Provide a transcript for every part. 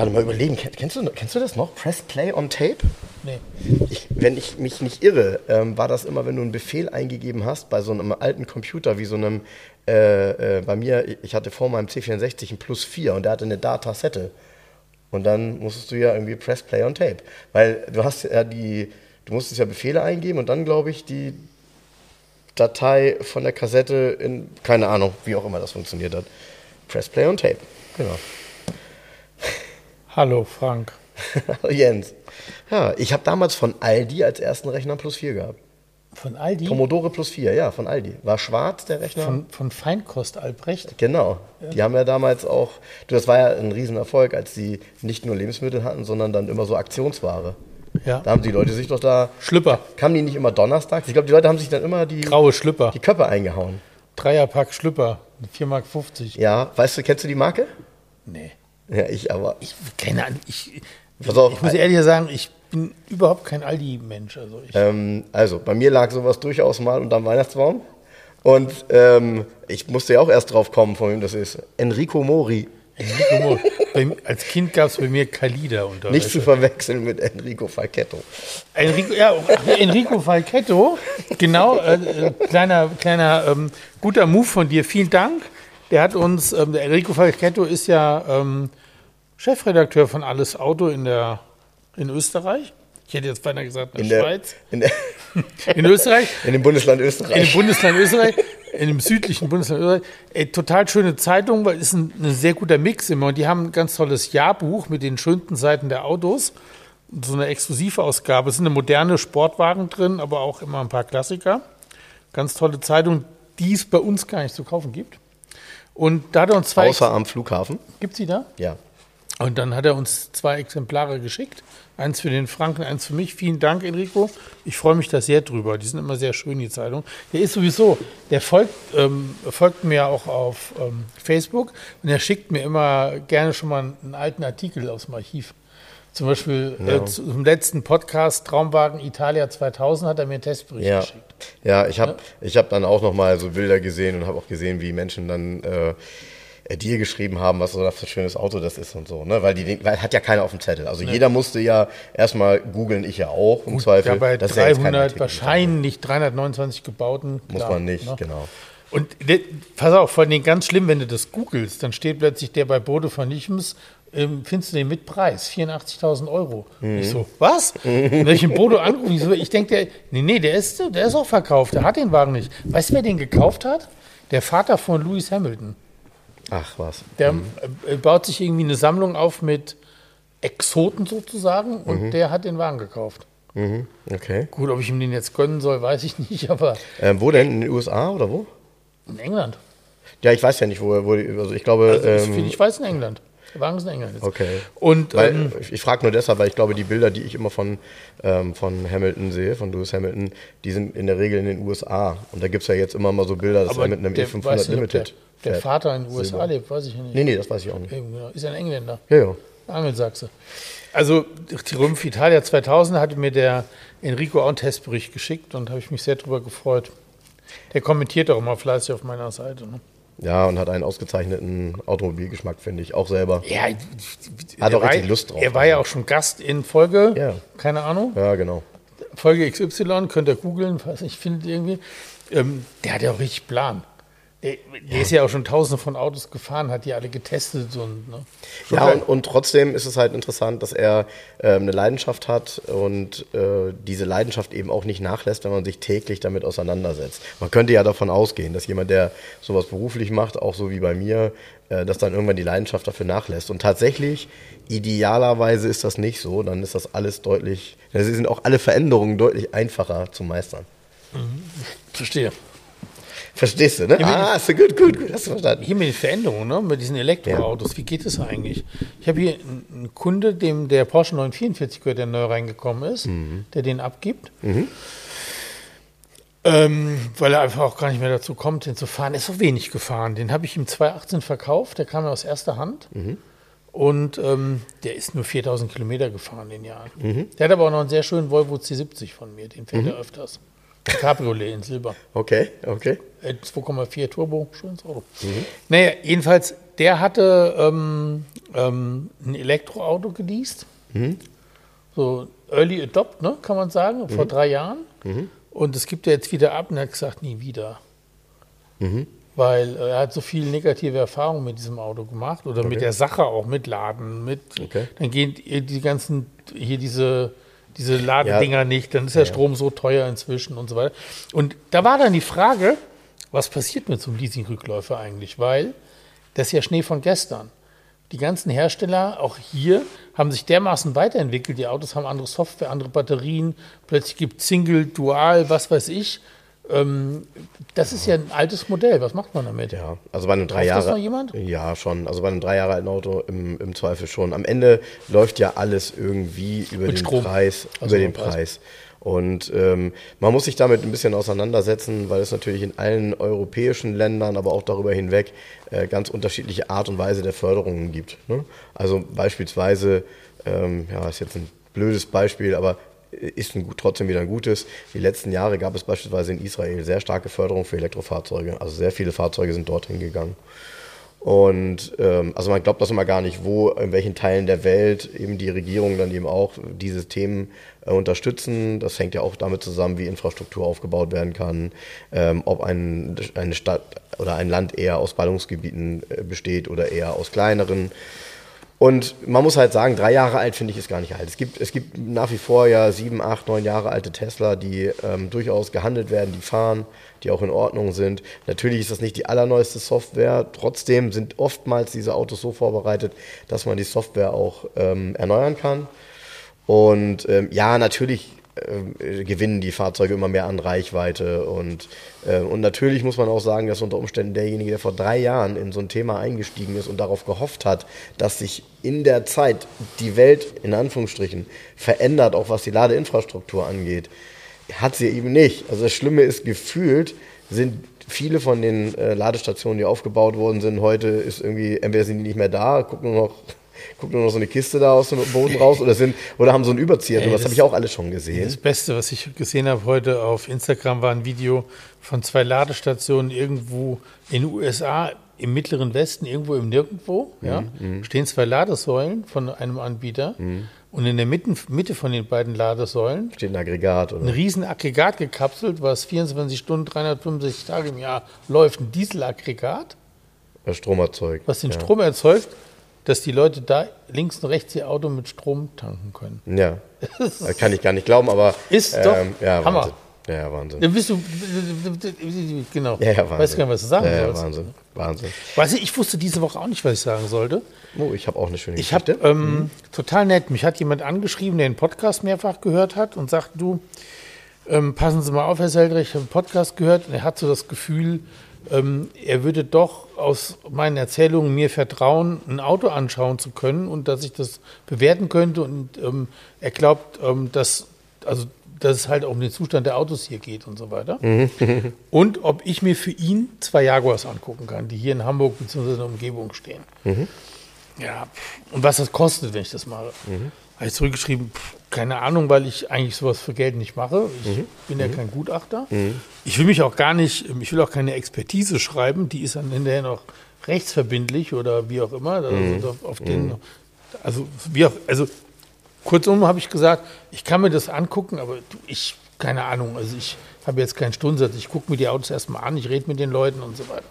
Gerade mal überlegen, Ken- kennst du, kennst du das noch? Press Play on Tape? Nee. Ich, wenn ich mich nicht irre, ähm, war das immer, wenn du einen Befehl eingegeben hast bei so einem alten Computer, wie so einem, äh, äh, bei mir, ich hatte vor meinem C64 ein Plus 4 und der hatte eine Datasette. Und dann musstest du ja irgendwie Press Play on Tape. Weil du hast ja die, du musstest ja Befehle eingeben und dann, glaube ich, die Datei von der Kassette in, keine Ahnung, wie auch immer das funktioniert hat. Press Play on Tape. Genau. Hallo Frank. Hallo Jens. Ja, ich habe damals von Aldi als ersten Rechner Plus 4 gehabt. Von Aldi? Commodore Plus 4, ja, von Aldi. War schwarz der Rechner? Von, von Feinkost Albrecht? genau. Die haben ja damals auch, du, das war ja ein Riesenerfolg, als die nicht nur Lebensmittel hatten, sondern dann immer so Aktionsware. Ja. Da haben die Leute sich doch da, Schlüpper. kamen die nicht immer donnerstags? Ich glaube, die Leute haben sich dann immer die, Graue Schlüpper. die Köpfe eingehauen. Dreierpack Schlüpper. 4,50 Mark. Ja, weißt du, kennst du die Marke? Nee. Ja, ich aber. Ich, keine Ahnung. Ich, Pass auf. ich muss ehrlich sagen, ich bin überhaupt kein Aldi-Mensch. Also Ähm, also, bei mir lag sowas durchaus mal unterm Weihnachtsbaum. Und ähm, ich musste ja auch erst drauf kommen, von wem das ist. Enrico Mori. Enrico Mo- bei, als Kind gab es bei mir Kalida unter. Nicht zu verwechseln mit Enrico Falchetto. Enrico, ja, Enrico Falchetto, genau, äh, äh, kleiner, kleiner ähm, guter Move von dir, vielen Dank. Der hat uns, ähm, der Enrico Falchetto ist ja ähm, Chefredakteur von Alles Auto in, der, in Österreich. Ich hätte jetzt beinahe gesagt in In der, Schweiz. in, der, In Österreich, in dem Bundesland in dem Österreich. Bundesland Österreich, in dem südlichen Bundesland Österreich. Äh, total schöne Zeitung, weil es ist ein, ein sehr guter Mix immer. Und die haben ein ganz tolles Jahrbuch mit den schönsten Seiten der Autos. So eine Exklusivausgabe. Es sind eine moderne Sportwagen drin, aber auch immer ein paar Klassiker. Ganz tolle Zeitung, die es bei uns gar nicht zu kaufen gibt. Und da hat er uns zwei. Außer am Flughafen. Gibt sie da? Ja. Und dann hat er uns zwei Exemplare geschickt. Eins für den Franken, eins für mich. Vielen Dank, Enrico. Ich freue mich da sehr drüber. Die sind immer sehr schön, die Zeitung. Der ist sowieso, der folgt, ähm, folgt mir auch auf ähm, Facebook und er schickt mir immer gerne schon mal einen alten Artikel aus dem Archiv. Zum Beispiel äh, zum letzten Podcast Traumwagen Italia 2000 hat er mir einen Testbericht Ja, geschickt. ja ich habe ich hab dann auch nochmal so Bilder gesehen und habe auch gesehen, wie Menschen dann äh, äh, dir geschrieben haben, was so das für ein schönes Auto das ist und so. Ne? Weil, die, weil hat ja keiner auf dem Zettel. Also jeder musste ja erstmal googeln, ich ja auch im Zweifel. Ja, bei Das ist ja jetzt kein 300, Artikel. wahrscheinlich 329 gebauten. Muss klar, man nicht, ne? genau. Und pass auf, vor allem ganz schlimm, wenn du das googelst, dann steht plötzlich der bei Bode von Lichens, ähm, findest du den mit Preis, 84.000 Euro. Ich so, was? Und wenn ich den Bodo anrufe, ich, so, ich denke, der, nee, nee, der ist, der ist auch verkauft, der hat den Wagen nicht. Weißt du, wer den gekauft hat? Der Vater von Lewis Hamilton. Ach was. Der äh, baut sich irgendwie eine Sammlung auf mit Exoten sozusagen und der hat den Wagen gekauft. Mhm. Okay. Gut, ob ich ihm den jetzt gönnen soll, weiß ich nicht, aber Ähm, wo denn? In den USA oder wo? in England. Ja, ich weiß ja nicht, wo, wo die, also ich glaube, Also, ich, ähm, ich weiß in England. Der Wagen ist. Okay. Und Weil, ähm, ich ich frage nur deshalb, weil ich glaube, die Bilder, die ich immer von, ähm, von Hamilton sehe, von Lewis Hamilton, die sind in der Regel in den USA. Und da gibt es ja jetzt immer mal so Bilder, dass er mit einem der, E500 weiß nicht, ob Limited Der, der. Vater in den USA Silber. lebt, weiß ich ja nicht. Nee, nee, das weiß ich auch nicht. Genau. Ist ja ein Engländer. Ja, ja. Angelsachse. Also, die Triumph Italia 2000 hatte mir der Enrico auch einen Testbericht geschickt und habe ich mich sehr darüber gefreut. Der kommentiert auch immer fleißig auf meiner Seite. Ne? Ja, und hat einen ausgezeichneten Automobilgeschmack, finde ich, auch selber. Ja, Hat auch war- richtig Lust drauf. Er war ja auch schon Gast in Folge, Ja. keine Ahnung, Ja, genau. Folge XY, könnt ihr googeln, was ich finde irgendwie. Ähm, der hat ja auch richtig Plan. Der, der ist ja auch schon tausende von Autos gefahren, hat die alle getestet und ne? Ja, und, und trotzdem ist es halt interessant, dass er ähm, eine Leidenschaft hat und äh, diese Leidenschaft eben auch nicht nachlässt, wenn man sich täglich damit auseinandersetzt. Man könnte ja davon ausgehen, dass jemand, der sowas beruflich macht, auch so wie bei mir, äh, dass dann irgendwann die Leidenschaft dafür nachlässt. Und tatsächlich, idealerweise ist das nicht so, dann ist das alles deutlich, dann sind auch alle Veränderungen deutlich einfacher zu meistern. Verstehe. Verstehst du, ne? Ja, ah, ist gut, gut, gut, hast du verstanden. Hier mit den Veränderungen, ne? mit diesen Elektroautos, wie geht das eigentlich? Ich habe hier einen Kunde, dem der Porsche 944 gehört, der neu reingekommen ist, der den abgibt. Ähm, weil er einfach auch gar nicht mehr dazu kommt, den zu fahren. Er ist so wenig gefahren. Den habe ich ihm 2018 verkauft, der kam ja aus erster Hand. Und ähm, der ist nur 4000 Kilometer gefahren in den Jahren. Der hat aber auch noch einen sehr schönen Volvo C70 von mir, den fährt er öfters. Cabriolet in Silber. Okay, okay. Äh, 2,4 Turbo, schönes Auto. Naja, jedenfalls, der hatte ähm, ähm, ein Elektroauto geleast. So Early Adopt, ne, kann man sagen, vor drei Jahren. Und es gibt er jetzt wieder ab und er hat gesagt, nie wieder. Weil äh, er hat so viel negative Erfahrungen mit diesem Auto gemacht oder mit der Sache auch, mit Laden, mit Okay. dann gehen die ganzen, hier diese, diese Ladedinger nicht, dann ist der Strom so teuer inzwischen und so weiter. Und da war dann die Frage, was passiert mit so einem Leasing-Rückläufer eigentlich? Weil das ist ja Schnee von gestern. Die ganzen Hersteller, auch hier, haben sich dermaßen weiterentwickelt. Die Autos haben andere Software, andere Batterien. Plötzlich gibt es Single, Dual, was weiß ich. Ähm, das ist ja ein altes Modell. Was macht man damit? Ja, also bei einem drei Kauft das Jahre. noch jemand? Ja, schon. Also bei einem drei Jahre alten Auto im, im Zweifel schon. Am Ende läuft ja alles irgendwie über Mit den Strom. Preis, Also über den Preis. Preis. Und ähm, man muss sich damit ein bisschen auseinandersetzen, weil es natürlich in allen europäischen Ländern, aber auch darüber hinweg äh, ganz unterschiedliche Art und Weise der Förderungen gibt. Ne? Also beispielsweise, ähm, ja, ist jetzt ein blödes Beispiel, aber ist ein, trotzdem wieder ein gutes. Die letzten Jahre gab es beispielsweise in Israel sehr starke Förderung für Elektrofahrzeuge. Also sehr viele Fahrzeuge sind dorthin gegangen. Und ähm, also man glaubt das immer gar nicht, wo, in welchen Teilen der Welt eben die Regierungen dann eben auch diese Themen äh, unterstützen. Das hängt ja auch damit zusammen, wie Infrastruktur aufgebaut werden kann, ähm, ob ein, eine Stadt oder ein Land eher aus Ballungsgebieten äh, besteht oder eher aus kleineren. Und man muss halt sagen, drei Jahre alt finde ich ist gar nicht alt. Es gibt, es gibt nach wie vor ja sieben, acht, neun Jahre alte Tesla, die ähm, durchaus gehandelt werden, die fahren, die auch in Ordnung sind. Natürlich ist das nicht die allerneueste Software. Trotzdem sind oftmals diese Autos so vorbereitet, dass man die Software auch ähm, erneuern kann. Und ähm, ja, natürlich äh, gewinnen die Fahrzeuge immer mehr an Reichweite. Und, äh, und natürlich muss man auch sagen, dass unter Umständen derjenige, der vor drei Jahren in so ein Thema eingestiegen ist und darauf gehofft hat, dass sich in der Zeit die Welt in Anführungsstrichen verändert, auch was die Ladeinfrastruktur angeht, hat sie eben nicht. Also das Schlimme ist, gefühlt sind viele von den äh, Ladestationen, die aufgebaut worden sind, heute ist irgendwie, entweder sind die nicht mehr da, gucken noch, gucken nur noch so eine Kiste da aus dem Boden raus oder sind oder haben so einen Überzieher. Ey, das das- habe ich auch alles schon gesehen. Das Beste, was ich gesehen habe heute auf Instagram, war ein Video von zwei Ladestationen irgendwo in den USA, im mittleren Westen, irgendwo im Nirgendwo. Ja, stehen zwei Ladesäulen von einem Anbieter. Und in der Mitte, Mitte von den beiden Ladesäulen Steht ein Aggregat oder ein riesen Aggregat gekapselt, was 24 Stunden, 365 Tage im Jahr läuft. Ein Dieselaggregat, äh, Strom erzeugt. was den ja. Strom erzeugt, dass die Leute da links und rechts ihr Auto mit Strom tanken können. Ja, Das kann ich gar nicht glauben, aber Ist doch ja, Hammer. Wahnsinn. Ja, Wahnsinn. Da bist du, genau. Ja, ja, Wahnsinn. Weiß gar nicht, was du sagen ja, ja, sollst. Wahnsinn, Wahnsinn. Weißt du, ich wusste diese Woche auch nicht, was ich sagen sollte. Oh, ich habe auch eine schöne Ich habe Geschichte. ähm, total nett. Mich hat jemand angeschrieben, der den Podcast mehrfach gehört hat und sagt, du, ähm, passen Sie mal auf, Herr Seldrich, ich habe einen Podcast gehört und er hat so das Gefühl, ähm, er würde doch aus meinen Erzählungen mir vertrauen, ein Auto anschauen zu können und dass ich das bewerten könnte und ähm, er glaubt, ähm, dass, also, dass es halt auch um den Zustand der Autos hier geht und so weiter. und ob ich mir für ihn zwei Jaguars angucken kann, die hier in Hamburg bzw. in der Umgebung stehen. Ja, pff, und was das kostet, wenn ich das mache. Habe ich zurückgeschrieben, pff, keine Ahnung, weil ich eigentlich sowas für Geld nicht mache. Ich bin ja kein Gutachter. Ich will mich auch gar nicht, ich will auch keine Expertise schreiben, die ist dann hinterher noch rechtsverbindlich oder wie auch immer. Also auf- den, also wie auch, also kurzum habe ich gesagt, ich kann mir das angucken, aber ich, keine Ahnung, also ich habe jetzt keinen Stundensatz, ich gucke mir die Autos erstmal an, ich rede mit den Leuten und so weiter.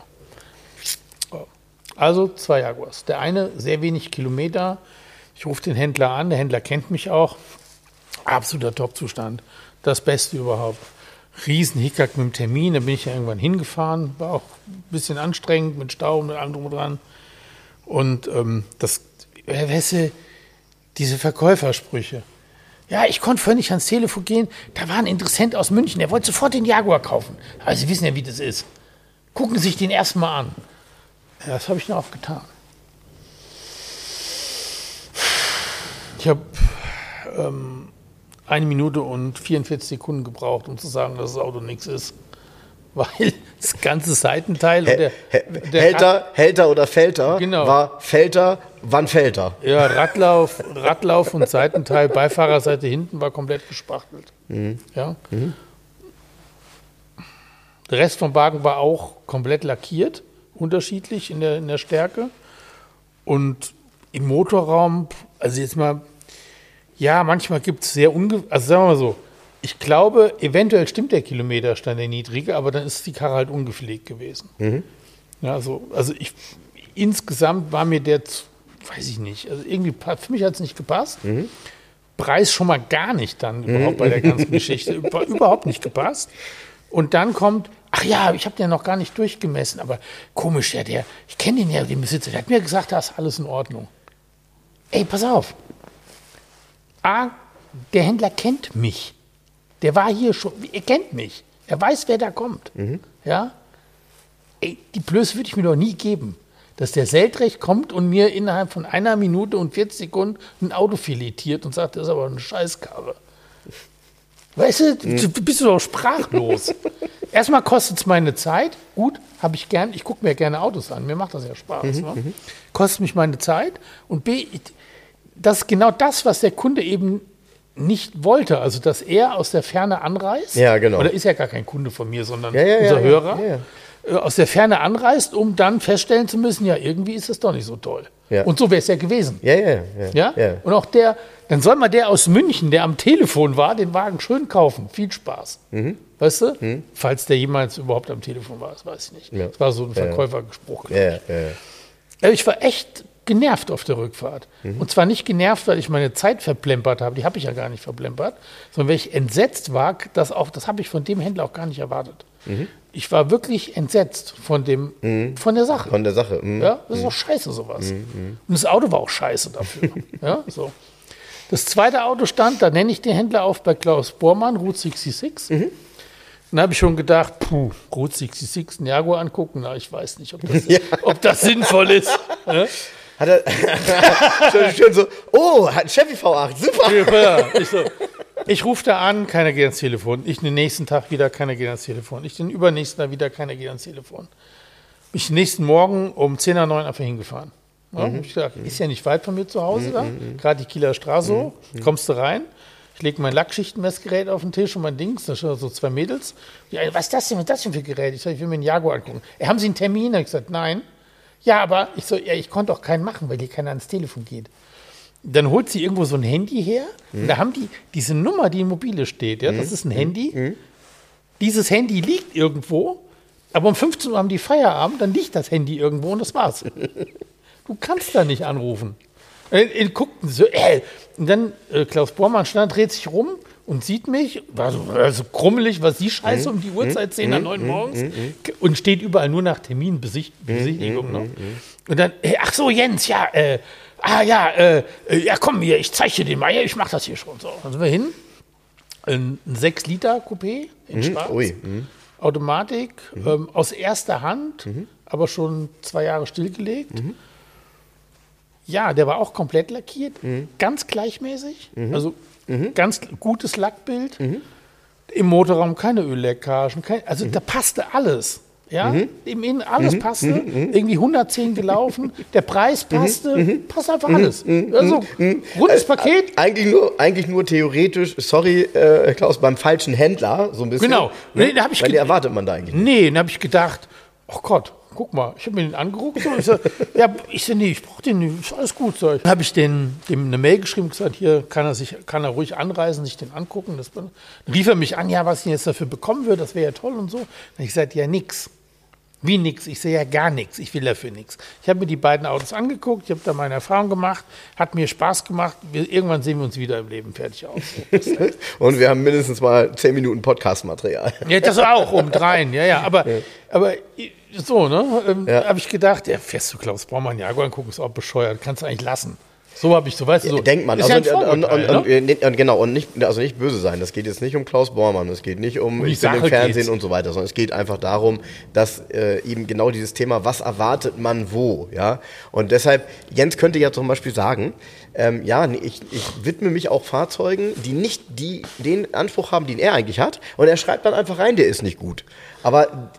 So. Also zwei Jaguars. Der eine sehr wenig Kilometer. Ich rufe den Händler an, der Händler kennt mich auch. Absoluter Top-Zustand. Das Beste überhaupt. Riesen Hickhack mit dem Termin, da bin ich ja irgendwann hingefahren. War auch ein bisschen anstrengend mit Stau und mit allem drum und dran. Und ähm, das, weißt du, diese Verkäufersprüche. Ja, ich konnte vorhin nicht ans Telefon gehen. Da war ein Interessent aus München, der wollte sofort den Jaguar kaufen. Aber Sie wissen ja, wie das ist. gucken sich den erstmal an. Ja, das habe ich dann auch getan. Ich habe ähm, eine Minute und 44 Sekunden gebraucht, um zu sagen, dass das Auto nichts ist. Weil das ganze Seitenteil. und der, der Hälter, Hälter oder Felter Genau. war Felter, wann Felter? Ja, Radlauf, Radlauf und Seitenteil, Beifahrerseite hinten war komplett gespachtelt. Ja. Der Rest vom Wagen war auch komplett lackiert, unterschiedlich in der, in der Stärke. Und im Motorraum, also jetzt mal, ja, manchmal gibt es sehr unge... Also sagen wir mal so, ich glaube, eventuell stimmt der Kilometerstand der niedrige, aber dann ist die Karre halt ungepflegt gewesen. Ja, also, also ich, insgesamt war mir der, weiß ich nicht, also irgendwie, für mich hat es nicht gepasst. Preis schon mal gar nicht dann überhaupt bei der ganzen Geschichte, über, überhaupt nicht gepasst. Und dann kommt, ach ja, ich habe den noch gar nicht durchgemessen, aber komisch, ja, der, ich kenne den ja, den Besitzer, der hat mir gesagt, da ist alles in Ordnung. Ey, pass auf. A, der Händler kennt mich. Der war hier schon, er kennt mich. Er weiß, wer da kommt. Ja? Ey, die Blöße würde ich mir doch nie geben, dass der Seldrecht kommt und mir innerhalb von einer Minute und 40 Sekunden ein Auto filetiert und sagt, das ist aber eine Scheißkarre. Weißt du, du bist du doch sprachlos. Erstmal kostet es meine Zeit. Gut, habe ich gern. Ich gucke mir gerne Autos an. Mir macht das ja Spaß. Ne? Kostet mich meine Zeit. Und B, ich- das ist genau das, was der Kunde eben nicht wollte. Also, dass er aus der Ferne anreist. Ja, genau. Oder ist ja gar kein Kunde von mir, sondern Ja, ja, unser Hörer. äh, Aus der Ferne anreist, um dann feststellen zu müssen, ja, irgendwie ist es doch nicht so toll. Und so wäre es ja gewesen. Ja, ja, ja. Ja? Und auch der, dann soll mal der aus München, der am Telefon war, den Wagen schön kaufen. Viel Spaß. Mhm. Weißt du? Falls der jemals überhaupt am Telefon war, das weiß ich nicht. Das war so ein Verkäufergespruch. ich. ja, ja. Also ich war echt genervt auf der Rückfahrt. Mhm. Und zwar nicht genervt, weil ich meine Zeit verplempert habe, die habe ich ja gar nicht verplempert, sondern weil ich entsetzt war, dass auch, das habe ich von dem Händler auch gar nicht erwartet. Mhm. Ich war wirklich entsetzt von dem, von der Sache. Von der Sache. mhm. Ja, das ist doch scheiße, sowas. Und das Auto war auch scheiße dafür. ja, so. Das zweite Auto stand, da nenne ich den Händler auf bei Klaus Bormann, Route 66. Dann habe ich schon gedacht, puh, Route 66, ein Jaguar angucken, na, ich weiß nicht, ob das, ob das sinnvoll ist. Ja? Hat er schön, schön so, oh, hat ein Chevy V8, super. Ja, ich, so, ich rufe da an, keiner geht ans Telefon. Ich den nächsten Tag wieder, keiner geht ans Telefon. Ich den übernächsten Tag wieder, keiner geht ans Telefon. Ich den nächsten Morgen um 10 nach 9 einfach hingefahren. Ja, hab ich gedacht, ist ja nicht weit von mir zu Hause da, gerade die Kieler Straße hoch, kommst du rein. Ich lege mein Lackschichtenmessgerät auf den Tisch und mein Dings, da stehen so zwei Mädels. Die eine, was ist das denn, was ist das denn für ein Gerät? Ich sage, ich will mir einen Jaguar angucken. Ja, haben Sie einen Termin? Ich gesagt, nein. Ja, aber ich so, ja, ich konnte auch keinen machen, weil hier keiner ans Telefon geht dann holt sie irgendwo so ein Handy her. Und da haben die diese Nummer, die im Mobile steht. Ja, das ist ein Handy. Dieses Handy liegt irgendwo, aber um 15 Uhr haben die Feierabend, dann liegt das Handy irgendwo und das war's. Du kannst da nicht anrufen. Äh, äh, guckten so, äh, und dann äh, Klaus Bormann stand, dreht sich rum und sieht mich, war so, äh, so krummelig, was die Scheiße um die Uhrzeit 10 nach 9 morgens und steht überall nur nach Terminbesichtigung. Ne? Und dann, äh, ach so, Jens, ja, äh, ah ja, äh, äh, ja komm hier, ich zeige dir den mal, ja, ich mach das hier schon. So, dann sind wir hin, ein 6-Liter-Coupé in Schwarz. Ui. Automatik, ähm, aus erster Hand, aber schon zwei Jahre stillgelegt. Ja, der war auch komplett lackiert, ganz gleichmäßig, also ganz gutes Lackbild. Im Motorraum keine Ölleckagen, kein, also da passte alles. Ja, im Innen alles passte, irgendwie 110 gelaufen, der Preis passte, passt einfach alles. Also, rundes Paket, Eigentlich nur, eigentlich nur theoretisch, sorry, äh, Klaus, beim falschen Händler, so ein bisschen. Genau. Nee, da hab ich Weil erwartet man da eigentlich nicht. Nee, dann habe ich gedacht, oh Gott, guck mal, ich habe mir den angeguckt. So, ich so, ja, ich so, nee, ich brauche den nicht, ist alles gut. So. Dann habe ich den, dem eine Mail geschrieben und gesagt, hier kann er, sich, kann er ruhig anreisen, sich den angucken. Das, dann rief er mich an, ja, was ich denn jetzt dafür bekommen würde, das wäre ja toll und so. Habe ich gesagt, ja, nix. Wie nix? Ich sehe ja gar nichts. Ich will dafür nichts. Ich habe mir die beiden Autos angeguckt, ich habe da meine Erfahrung gemacht, hat mir Spaß gemacht. Wir, irgendwann sehen wir uns wieder im Leben fertig aus. Und wir haben mindestens mal 10 Minuten Podcast-Material. Ja, das auch obendrein, ja, ja. Aber, aber so, ne? Ähm, Ja. Habe ich gedacht, ja, fährst du Klaus Baumann Jaguar angucken, ist auch bescheuert, kannst du eigentlich lassen. So habe ich, so weißt du, so. Denkt man. Ist Also, ja und, und, und, ne? und, genau, und nicht, also nicht böse sein. Das geht jetzt nicht um Klaus Bormann, es geht nicht um, Um ich bin im Fernsehen geht's. und so weiter, sondern es geht einfach darum, dass äh, eben genau dieses Thema, was erwartet man wo, ja. Und deshalb, Jens könnte ja zum Beispiel sagen, ähm, ja, ich, ich widme mich auch Fahrzeugen, die nicht die, den Anspruch haben, den er eigentlich hat. Und er schreibt dann einfach rein, der ist nicht gut. Aber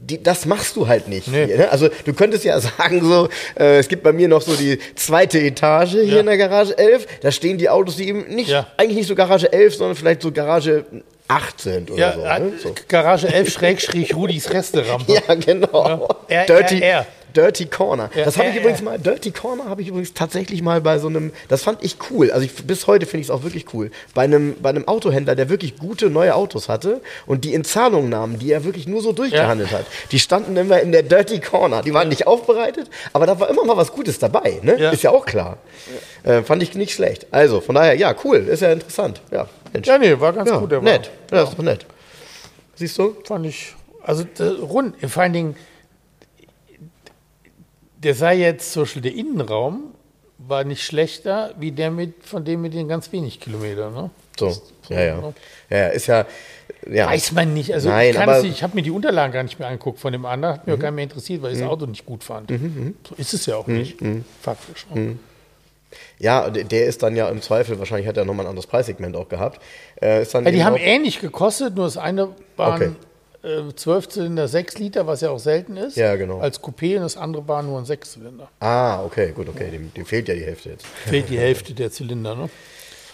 die, das machst du halt nicht. Nee. Hier, ne? Also du könntest ja sagen, so, äh, es gibt bei mir noch so die zweite Etage hier Ja. in der Garage 11. Da stehen die Autos, die eben nicht, Ja. eigentlich nicht so Garage 11, sondern vielleicht so Garage 8 sind oder Ja, so. äh, Ne? so. Garage 11 Schrägstrich Rudis Resterampe. Ja, genau. Ja. R- Dirty, R- R. Dirty Corner. Ja, das habe ich übrigens mal, Dirty Corner habe ich übrigens tatsächlich mal bei so einem, das fand ich cool. Also ich, bis heute finde ich es auch wirklich cool. Bei einem, bei einem Autohändler, der wirklich gute neue Autos hatte und die in Zahlung nahmen, die er wirklich nur so durchgehandelt hat. Die standen immer in der Dirty Corner. Die waren nicht aufbereitet, aber da war immer mal was Gutes dabei. Ne? Ja. Ist ja auch klar. Äh, fand ich nicht schlecht. Also von daher, ja, cool. Ist ja interessant. Ja, Mensch. Ja, nee, war ganz Ja, gut. Der nett. Ja, das ist doch nett. Siehst du? War, fand ich. Also rund, vor allen Dingen, der sei jetzt zum Beispiel der Innenraum war nicht schlechter wie der mit von dem mit den ganz wenig Kilometern. Ne? So, ja, ja. Ja, ja, ist ja. ja. Weiß man nicht. Also Nein, ich, nicht- ich habe mir die Unterlagen gar nicht mehr angeguckt von dem anderen, hat mir auch gar nicht mehr interessiert, weil ich das Auto nicht gut fand. So ist es ja auch nicht, faktisch. ne? Ja, der ist dann ja im Zweifel, wahrscheinlich hat er nochmal ein anderes Preissegment auch gehabt. Äh, die haben ähnlich gekostet, nur das eine waren äh, 12 Zylinder 6 Liter, was ja auch selten ist, Ja, genau. als Coupé und das andere war nur ein 6 Zylinder. Ah, okay, gut, okay, dem, dem fehlt ja die Hälfte jetzt. Fehlt die Hälfte der Zylinder, ne?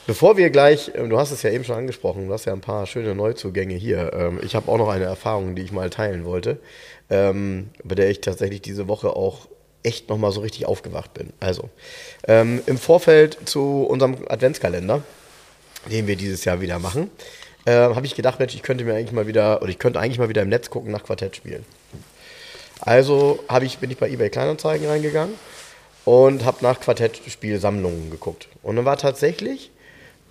Bevor wir gleich, ähm, du hast es ja eben schon angesprochen, du hast ja ein paar schöne Neuzugänge hier. Ähm, Ich habe auch noch eine Erfahrung, die ich mal teilen wollte, ähm, bei der ich tatsächlich diese Woche auch echt nochmal so richtig aufgewacht bin. Also, im Vorfeld zu unserem Adventskalender, den wir dieses Jahr wieder machen, äh, habe ich gedacht, Mensch, ich könnte mir eigentlich mal wieder, oder ich könnte eigentlich mal wieder im Netz gucken nach Quartettspielen. Also ich, bin ich bei eBay Kleinanzeigen reingegangen und habe nach Quartettspielsammlungen geguckt. Und dann war tatsächlich,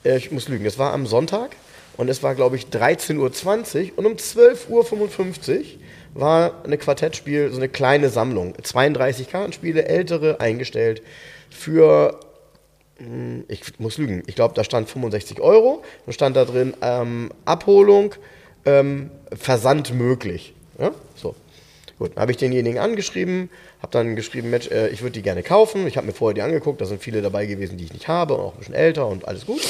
äh, ich muss lügen, es war am Sonntag und es war, glaube ich, 13.20 Uhr und um 12.55 Uhr war eine Quartettspiel, so eine kleine Sammlung. 32 Kartenspiele, ältere, eingestellt für ich muss lügen, ich glaube, da stand 65 Euro. Dann stand da drin ähm, Abholung, ähm, Versand möglich. Ja? So. Gut, habe ich denjenigen angeschrieben, habe dann geschrieben, Mensch, äh, ich würde die gerne kaufen. Ich habe mir vorher die angeguckt, da sind viele dabei gewesen, die ich nicht habe und auch ein bisschen älter und alles gut.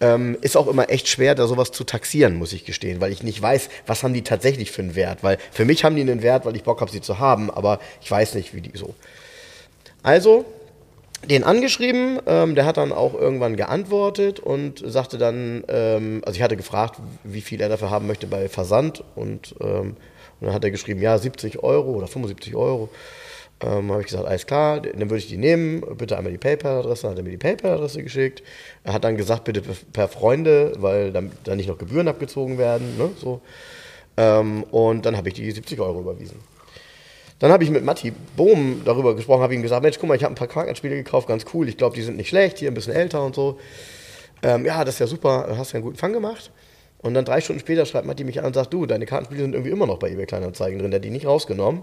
Ähm, ist auch immer echt schwer, da sowas zu taxieren, muss ich gestehen, weil ich nicht weiß, was haben die tatsächlich für einen Wert. Weil für mich haben die einen Wert, weil ich Bock habe, sie zu haben, aber ich weiß nicht, wie die so. Also, den angeschrieben, ähm, der hat dann auch irgendwann geantwortet und sagte dann, ähm, also ich hatte gefragt, wie viel er dafür haben möchte bei Versand und, ähm, und dann hat er geschrieben, ja, 70 Euro oder 75 Euro. Ähm, habe ich gesagt, alles klar, dann würde ich die nehmen, bitte einmal die PayPal-Adresse, dann hat er mir die PayPal-Adresse geschickt. Er hat dann gesagt, bitte per, Freunde, weil dann, dann nicht noch Gebühren abgezogen werden, ne, so. Ähm, und dann habe ich die 70 Euro überwiesen. Dann habe ich mit Matti Bohm darüber gesprochen, habe ihm gesagt, Mensch, guck mal, ich habe ein paar Kartenspiele gekauft, ganz cool, ich glaube, die sind nicht schlecht, hier ein bisschen älter und so. Ähm, ja, das ist ja super, hast ja einen guten Fang gemacht. Und dann drei Stunden später schreibt Matti mich an und sagt, du, deine Kartenspiele sind irgendwie immer noch bei eBay Kleinanzeigen drin, der hat die nicht rausgenommen.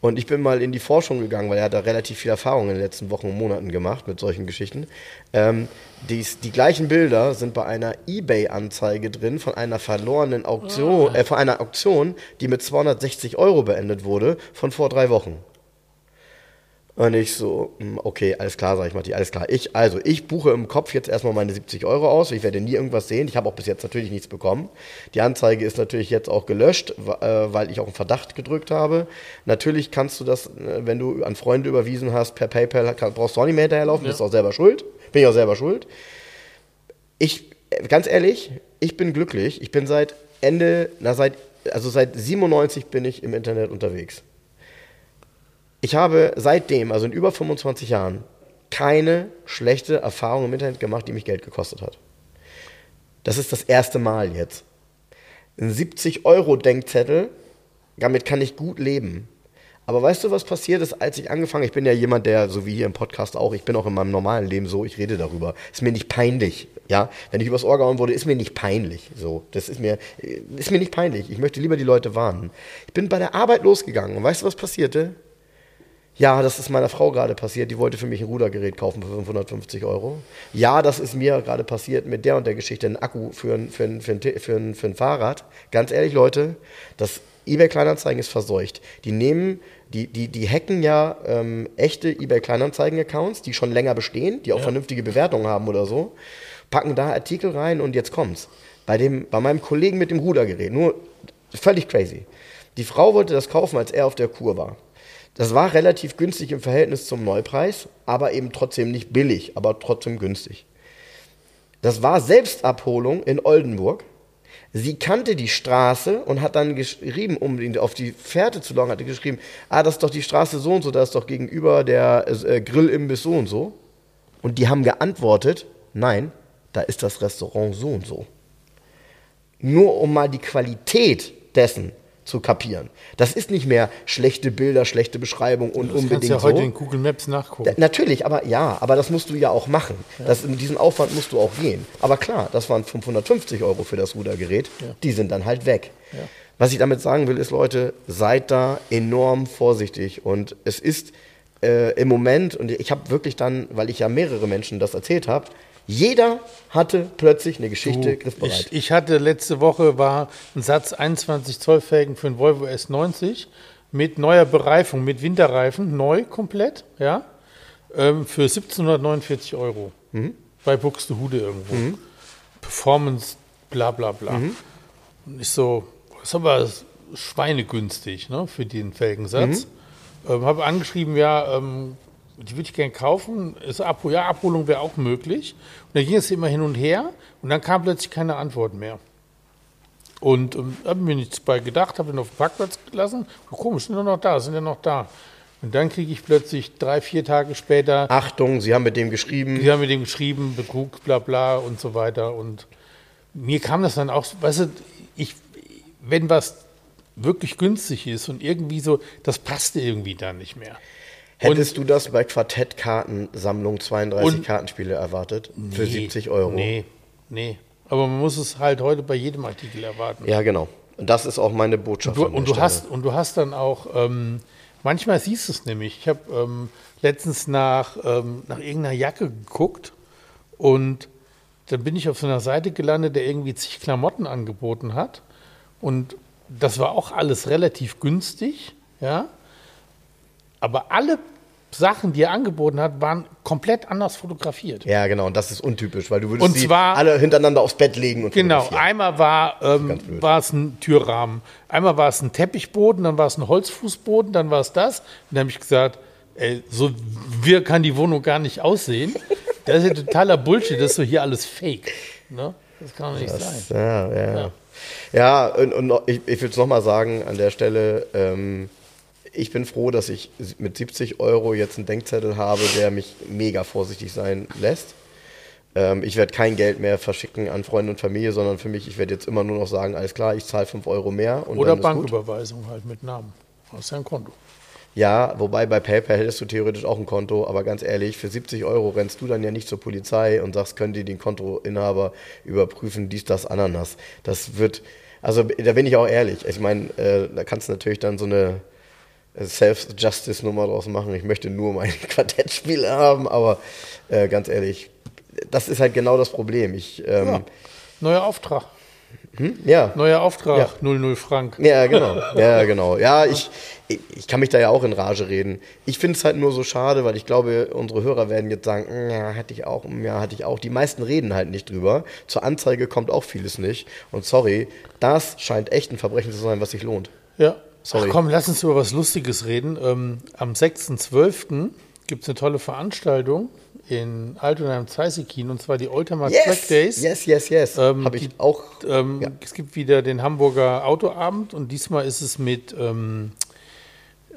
Und ich bin mal in die Forschung gegangen, weil er hat da relativ viel Erfahrung in den letzten Wochen und Monaten gemacht mit solchen Geschichten. Ähm, dies, die gleichen Bilder sind bei einer eBay-Anzeige drin von einer verlorenen Auktion, äh, von einer Auktion, die mit 260 Euro beendet wurde, von vor drei Wochen. Und ich so, hm, okay, alles klar, sag ich Matti, alles klar. Ich, also, ich buche im Kopf jetzt erstmal meine 70 Euro aus. Ich werde nie irgendwas sehen. Ich habe auch bis jetzt natürlich nichts bekommen. Die Anzeige ist natürlich jetzt auch gelöscht, äh, weil ich auch einen Verdacht gedrückt habe. Natürlich kannst du das, äh, wenn du an Freunde überwiesen hast, per PayPal, brauchst du auch nicht mehr hinterherlaufen. Bist auch selber schuld. Bin ich auch selber schuld. Ich, äh, ganz ehrlich, ich bin glücklich. Ich bin seit Ende, na, seit, also seit 97 bin ich im Internet unterwegs. Ich habe seitdem, also in über 25 Jahren, keine schlechte Erfahrung im Internet gemacht, die mich Geld gekostet hat. Das ist das erste Mal jetzt. Ein 70-Euro-Denkzettel, damit kann ich gut leben. Aber weißt du, was passiert ist, als ich angefangen Ich bin ja jemand, der, so wie hier im Podcast auch, ich bin auch in meinem normalen Leben so, ich rede darüber. Ist mir nicht peinlich. Ja, wenn ich übers Ohr gehauen wurde, ist mir nicht peinlich. So, das ist mir, ist mir nicht peinlich. Ich möchte lieber die Leute warnen. Ich bin bei der Arbeit losgegangen und weißt du, was passierte? Ja, das ist meiner Frau gerade passiert. Die wollte für mich ein Rudergerät kaufen für 550 Euro. Ja, das ist mir gerade passiert mit der und der Geschichte. Ein Akku für ein, für ein, für ein, für ein, für ein Fahrrad. Ganz ehrlich, Leute, das eBay Kleinanzeigen ist verseucht. Die nehmen, die, die, die hacken ja ähm, echte eBay Kleinanzeigen-Accounts, die schon länger bestehen, die auch vernünftige Bewertungen haben oder so, packen da Artikel rein und jetzt kommt's. Bei, dem, bei meinem Kollegen mit dem Rudergerät, nur völlig crazy. Die Frau wollte das kaufen, als er auf der Kur war. Das war relativ günstig im Verhältnis zum Neupreis, aber eben trotzdem nicht billig, aber trotzdem günstig. Das war Selbstabholung in Oldenburg. Sie kannte die Straße und hat dann geschrieben, um auf die Fährte zu locken, hatte geschrieben, ah, das ist doch die Straße so und so, das ist doch gegenüber der äh, Grillimbiss so und so. Und die haben geantwortet, nein, da ist das Restaurant so und so. Nur um mal die Qualität dessen zu kapieren. Das ist nicht mehr schlechte Bilder, schlechte Beschreibung und Das unbedingt kannst du ja heute so. in Google Maps nachgucken. Da, natürlich, aber ja, aber das musst du ja auch machen. Das, in diesen Aufwand musst du auch gehen. Aber klar, das waren 550 Euro für das Rudergerät. Die sind dann halt weg. Was ich damit sagen will, ist, Leute, seid da enorm vorsichtig. Und es ist äh, im Moment, und ich habe wirklich dann, weil ich ja mehrere Menschen das erzählt habe, jeder hatte plötzlich eine Geschichte griffbereit. Ich, ich hatte letzte Woche war ein Satz 21 Zoll Felgen für ein Volvo S90 mit neuer Bereifung, mit Winterreifen, neu komplett, ja, ähm, für 1749 Euro. Mhm. Bei Buxtehude irgendwo. Performance, bla bla bla. Mhm. Und ich so, das ist aber schweinegünstig ne, für den Felgensatz. Mhm. Ähm, habe angeschrieben, ja, ähm, die würde ich gerne kaufen. Ist Ab ja, Abholung wäre auch möglich. Und dann ging es immer hin und her und dann kam plötzlich keine Antwort mehr. Und ähm, habe mir nichts bei gedacht, habe ihn auf den Parkplatz gelassen. Oh, komisch, sind ja noch da, sind ja noch da. Und dann kriege ich plötzlich drei, vier Tage später, Achtung, Sie haben mit dem geschrieben. die haben mit dem geschrieben, Betrug, bla bla und so weiter. Und mir kam das dann auch, weißt du, ich, wenn was wirklich günstig ist und irgendwie so, das passte irgendwie dann nicht mehr. Hättest du das bei Quartettkartensammlung 32 Und- Kartenspiele erwartet? Für Nee, 70 Euro? Nee, nee. Aber man muss es halt heute bei jedem Artikel erwarten. Ja, genau. Und das ist auch meine Botschaft. Du, an der und, du hast, und du hast dann auch, ähm, manchmal siehst du es nämlich. Ich habe ähm, letztens nach, ähm, nach irgendeiner Jacke geguckt und dann bin ich auf so einer Seite gelandet, der irgendwie zig Klamotten angeboten hat. Und das war auch alles relativ günstig, ja. Aber alle Sachen, die er angeboten hat, waren komplett anders fotografiert. Ja, genau. Und das ist untypisch, weil du würdest Und sie zwar- alle hintereinander aufs Bett legen und Genau, einmal war, ähm, war es ein Türrahmen, einmal war es ein Teppichboden, dann war es ein Holzfußboden, dann war es das. Und dann habe ich gesagt, ey, so wir kann die Wohnung gar nicht aussehen. Das ist ja totaler Bullshit, das ist so hier alles Fake. Ne? Das kann doch nicht sein. Ja, ja, ja. Ja, und, und ich, ich will es nochmal sagen an der Stelle, ähm, ich bin froh, dass ich mit 70 Euro jetzt einen Denkzettel habe, der mich mega vorsichtig sein lässt. Ähm, ich werde kein Geld mehr verschicken an Freunde und Familie, sondern für mich, ich werde jetzt immer nur noch sagen, alles klar, ich zahle 5 Euro mehr. Oder. Banküberweisung halt mit Namen. Ja ein Konto. Ja, wobei bei PayPal hättest du theoretisch auch ein Konto, aber ganz ehrlich, für 70 Euro rennst du dann ja nicht zur Polizei und sagst, können die den Kontoinhaber überprüfen, dies, das, Ananas. Das wird, also da bin ich auch ehrlich. Ich meine, äh, da kannst du natürlich dann so eine Self-Justice-Nummer draus machen. Ich möchte nur meine Quartettspiele haben, aber äh, ganz ehrlich, das ist halt genau das Problem. Ich, ähm, Ja. Neuer Auftrag. ja. Neuer Auftrag, Ja. 00 Frank. Ja, genau. Ja, genau. Ja, ich, ich, kann mich da ja auch in Rage reden. Ich finde es halt nur so schade, weil ich glaube, unsere Hörer werden jetzt sagen, "Mm, ja, hatte ich auch, mm, ja, hatte ich auch. Die meisten reden halt nicht drüber. Zur Anzeige kommt auch vieles nicht. Und sorry, das scheint echt ein Verbrechen zu sein, was sich lohnt. Ja. Sorry. Ach komm, lass uns über was Lustiges reden. Ähm, am 6.12. gibt es eine tolle Veranstaltung in Altona im Zeisekin und zwar die Oldtimer Track Days. yes, yes, yes. Ähm, Habe ich die- auch. Ähm, Ja. Es gibt wieder den Hamburger Autoabend und diesmal ist es mit, ähm,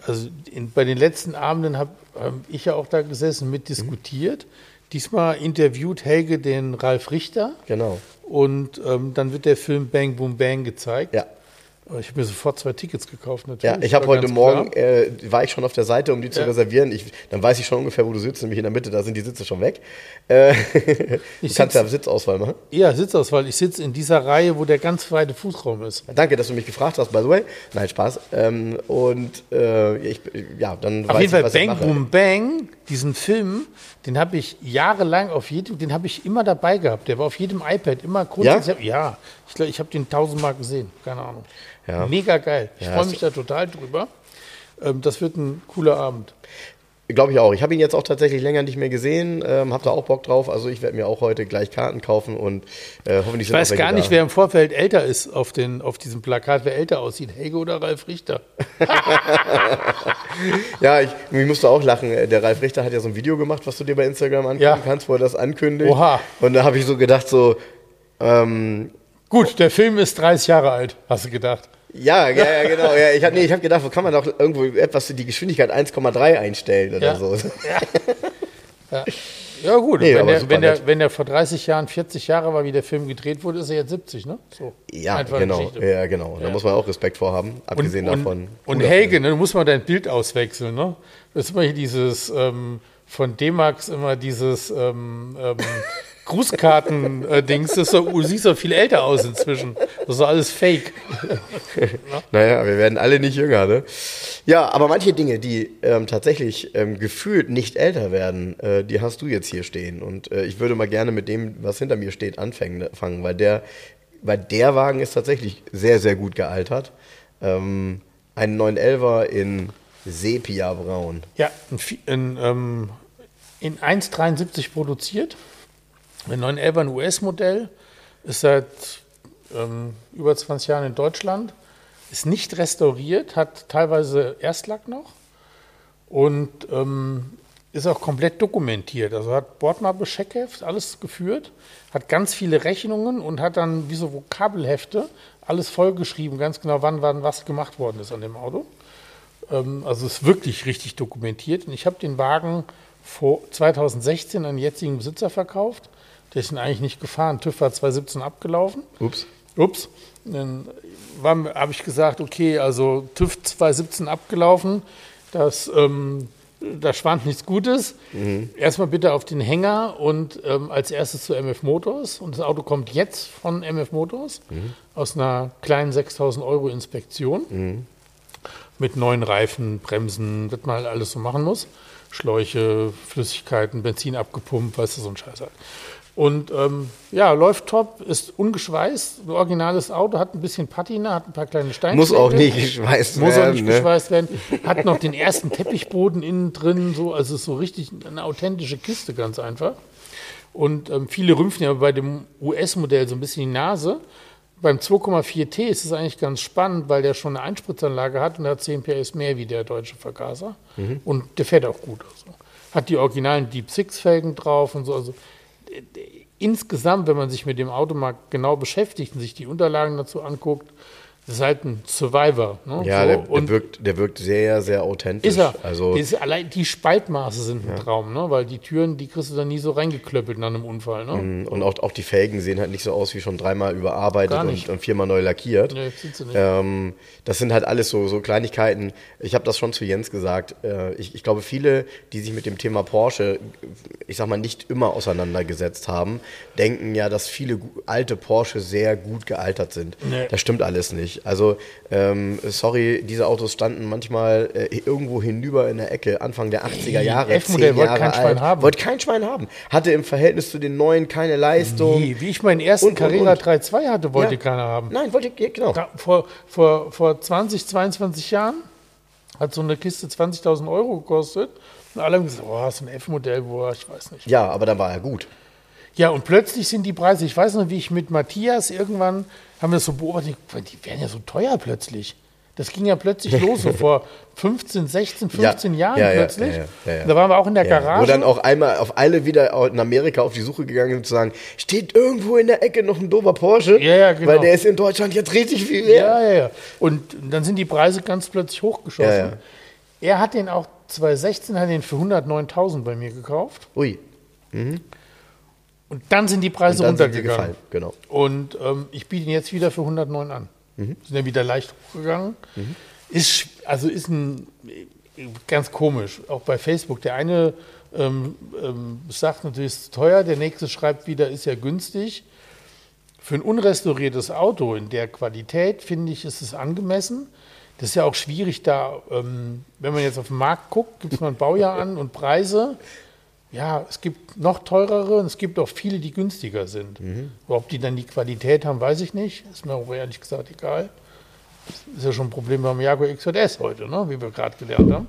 also in, bei den letzten Abenden habe ähm, ich ja auch da gesessen, mitdiskutiert. Diesmal interviewt Helge den Ralf Richter Genau. und ähm, dann wird der Film Bang Boom Bang gezeigt. Ja. Ich habe mir sofort zwei Tickets gekauft, natürlich. Ja, ich habe heute Morgen, äh, war ich schon auf der Seite, um die zu Ja. reservieren. Ich, dann weiß ich schon ungefähr, wo du sitzt, nämlich in der Mitte, da sind die Sitze schon weg. Äh, du Ich kannst sitz- ja Sitzauswahl machen. Ja, Sitzauswahl. Ich sitze in dieser Reihe, wo der ganz weite Fußraum ist. Danke, dass du mich gefragt hast, by the way. Nein, Spaß. Ähm, und äh, ich, ja, dann Auf weiß jeden Fall ich, was ich Bang mache. Boom Bang, diesen Film, den habe ich jahrelang auf jedem, den habe ich immer dabei gehabt. Der war auf jedem iPad immer kurz. Ja? ja ich glaube, ich habe den tausendmal gesehen. Keine Ahnung. Ja. Mega geil. Ich Ja, freue mich da total drüber. Ähm, das wird ein cooler Abend. Glaube ich auch. Ich habe ihn jetzt auch tatsächlich länger nicht mehr gesehen, ähm, habe da auch Bock drauf. Also ich werde mir auch heute gleich Karten kaufen und äh, hoffentlich Ich weiß gar nicht, da. wer im Vorfeld älter ist auf, den, auf diesem Plakat, wer älter aussieht. Helge oder Ralf Richter? Ja, ich, ich musste auch lachen. Der Ralf Richter hat ja so ein Video gemacht, was du dir bei Instagram angucken Ja. kannst, wo er das ankündigt. Oha. Und da habe ich so gedacht, so, ähm, Gut, der Film ist 30 Jahre alt, hast du gedacht. ja, ja, ja, genau. Ja, ich habe nee, ich hab gedacht, wo kann man doch irgendwo etwas die Geschwindigkeit 1,3 einstellen oder Ja. so. Ja gut, Nee, wenn, der, wenn, der, wenn der vor 30 Jahren 40 Jahre war, wie der Film gedreht wurde, ist er jetzt 70, ne? So. Ja, genau. Ja, genau. Da muss man auch Respekt vor haben, abgesehen und, davon. Und Helge, ne, du musst mal dein Bild auswechseln, ne? Das ist immer hier dieses ähm, von D-Max immer dieses ähm, ähm, Grußkarten-Dings. So, du siehst doch viel älter aus inzwischen. Das ist doch alles Fake. Naja, wir werden alle nicht jünger, ne? Ja, aber manche Dinge, die ähm, tatsächlich ähm, gefühlt nicht älter werden, äh, die hast du jetzt hier stehen. Und äh, ich würde mal gerne mit dem, was hinter mir steht, anfangen, fangen, weil der, weil der Wagen ist tatsächlich sehr, sehr gut gealtert. Ähm, ein 911er in Sepia-Braun. Ja, in, vi- in, ähm, in 1,73 produziert. Ein 911 ein US-Modell, ist seit ähm, über 20 Jahren in Deutschland, ist nicht restauriert, hat teilweise Erstlack noch und ähm, ist auch komplett dokumentiert. Also hat Bordmappe, Scheckheft, alles geführt, hat ganz viele Rechnungen und hat dann wie so Vokabelhefte alles vollgeschrieben, ganz genau wann, wann was gemacht worden ist an dem Auto. Ähm, also ist wirklich richtig dokumentiert. Und ich habe den Wagen vor 2016 an den jetzigen Besitzer verkauft. Der ist ihn eigentlich nicht gefahren. TÜV war 2017 abgelaufen. Ups. Ups. Dann habe ich gesagt, okay, also TÜV 2017 abgelaufen. Das, ähm, da schwant nichts Gutes. Erstmal bitte auf den Hänger und ähm, als erstes zu MF Motors. Und das Auto kommt jetzt von MF Motors aus einer kleinen 6000 Euro Inspektion mit neuen Reifen, Bremsen, was man halt alles so machen muss. Schläuche, Flüssigkeiten, Benzin abgepumpt, weißt du, so ein Scheiß halt. Und ähm, ja, läuft top, ist ungeschweißt, ein originales Auto, hat ein bisschen Patina, hat ein paar kleine Steine. Muss auch nicht geschweißt Muss auch werden. nicht ne? geschweißt werden. Hat noch den ersten Teppichboden innen drin, so, also ist so richtig eine authentische Kiste, ganz einfach. Und ähm, viele rümpfen ja bei dem US-Modell so ein bisschen die Nase. Beim 2,4T ist es eigentlich ganz spannend, weil der schon eine Einspritzanlage hat und hat 10 PS mehr wie der deutsche Vergaser. Und der fährt auch gut. Also. Hat die originalen Deep Six-Felgen drauf und so. Also insgesamt, wenn man sich mit dem Auto mal genau beschäftigt und sich die Unterlagen dazu anguckt, das ist halt ein Survivor. Ne? Ja, so. der, der, wirkt, der wirkt sehr, sehr authentisch. ist er. Also, ist, allein die Spaltmaße sind ein Traum, ne? weil die Türen, die kriegst du dann nie so reingeklöppelt nach einem Unfall. Ne? und auch, auch die Felgen sehen halt nicht so aus wie schon dreimal überarbeitet und, und viermal neu lackiert. Nee, sind sie nicht. Ähm, das sind halt alles so, so Kleinigkeiten. Ich habe das schon zu Jens gesagt. Äh, ich, ich glaube, viele, die sich mit dem Thema Porsche, ich sag mal, nicht immer auseinandergesetzt haben, denken ja, dass viele alte Porsche sehr gut gealtert sind. Nee. Das stimmt alles nicht. Also, ähm, sorry, diese Autos standen manchmal äh, irgendwo hinüber in der Ecke, Anfang der 80er Jahre. F-Modell wollte kein Schwein alt. haben. Wollte kein Schwein haben. Hatte im Verhältnis zu den neuen keine Leistung. Nee, wie ich meinen ersten Carrera und. 3.2 hatte, wollte Ja. keiner haben. Nein, wollte genau. Da, vor, vor, vor 20, 22 Jahren hat so eine Kiste 20.000 Euro gekostet. Und alle haben gesagt, oh, so ein F-Modell, wo ich weiß nicht. Ja, aber dann war er gut. Ja, und plötzlich sind die Preise, ich weiß noch, wie ich mit Matthias irgendwann, haben wir das so beobachtet, die werden ja so teuer plötzlich. Das ging ja plötzlich los, so vor 15, 16, 15 Ja, Jahren ja, plötzlich. ja, ja, ja. Da waren wir auch in der Garage. Wo dann auch einmal auf alle wieder in Amerika auf die Suche gegangen sind, zu sagen, steht irgendwo in der Ecke noch ein dober Porsche? Genau. Weil der ist in Deutschland jetzt richtig viel wert. Ja, ja, ja. Und dann sind die Preise ganz plötzlich hochgeschossen. Er hat den auch 2016 hat den für 109.000 bei mir gekauft. Ui, Und dann sind die Preise und dann sind sie runtergegangen. gefallen. Genau. Und ähm, ich biete ihn jetzt wieder für 109 an. Sind ja wieder leicht hochgegangen. Ist, sch- also ist ein ganz komisch, auch bei Facebook. Der eine ähm, ähm, sagt natürlich, es ist teuer, der nächste schreibt wieder, ist ja günstig. Für ein unrestauriertes Auto in der Qualität, finde ich, ist es angemessen. Das ist ja auch schwierig da, ähm, wenn man jetzt auf den Markt guckt, gibt es mal ein Baujahr an und Preise. Ja, es gibt noch teurere und es gibt auch viele, die günstiger sind. Ob die dann die Qualität haben, weiß ich nicht. Ist mir auch ehrlich gesagt egal. Das ist ja schon ein Problem beim Jaguar XJS heute, ne? wie wir gerade gelernt haben.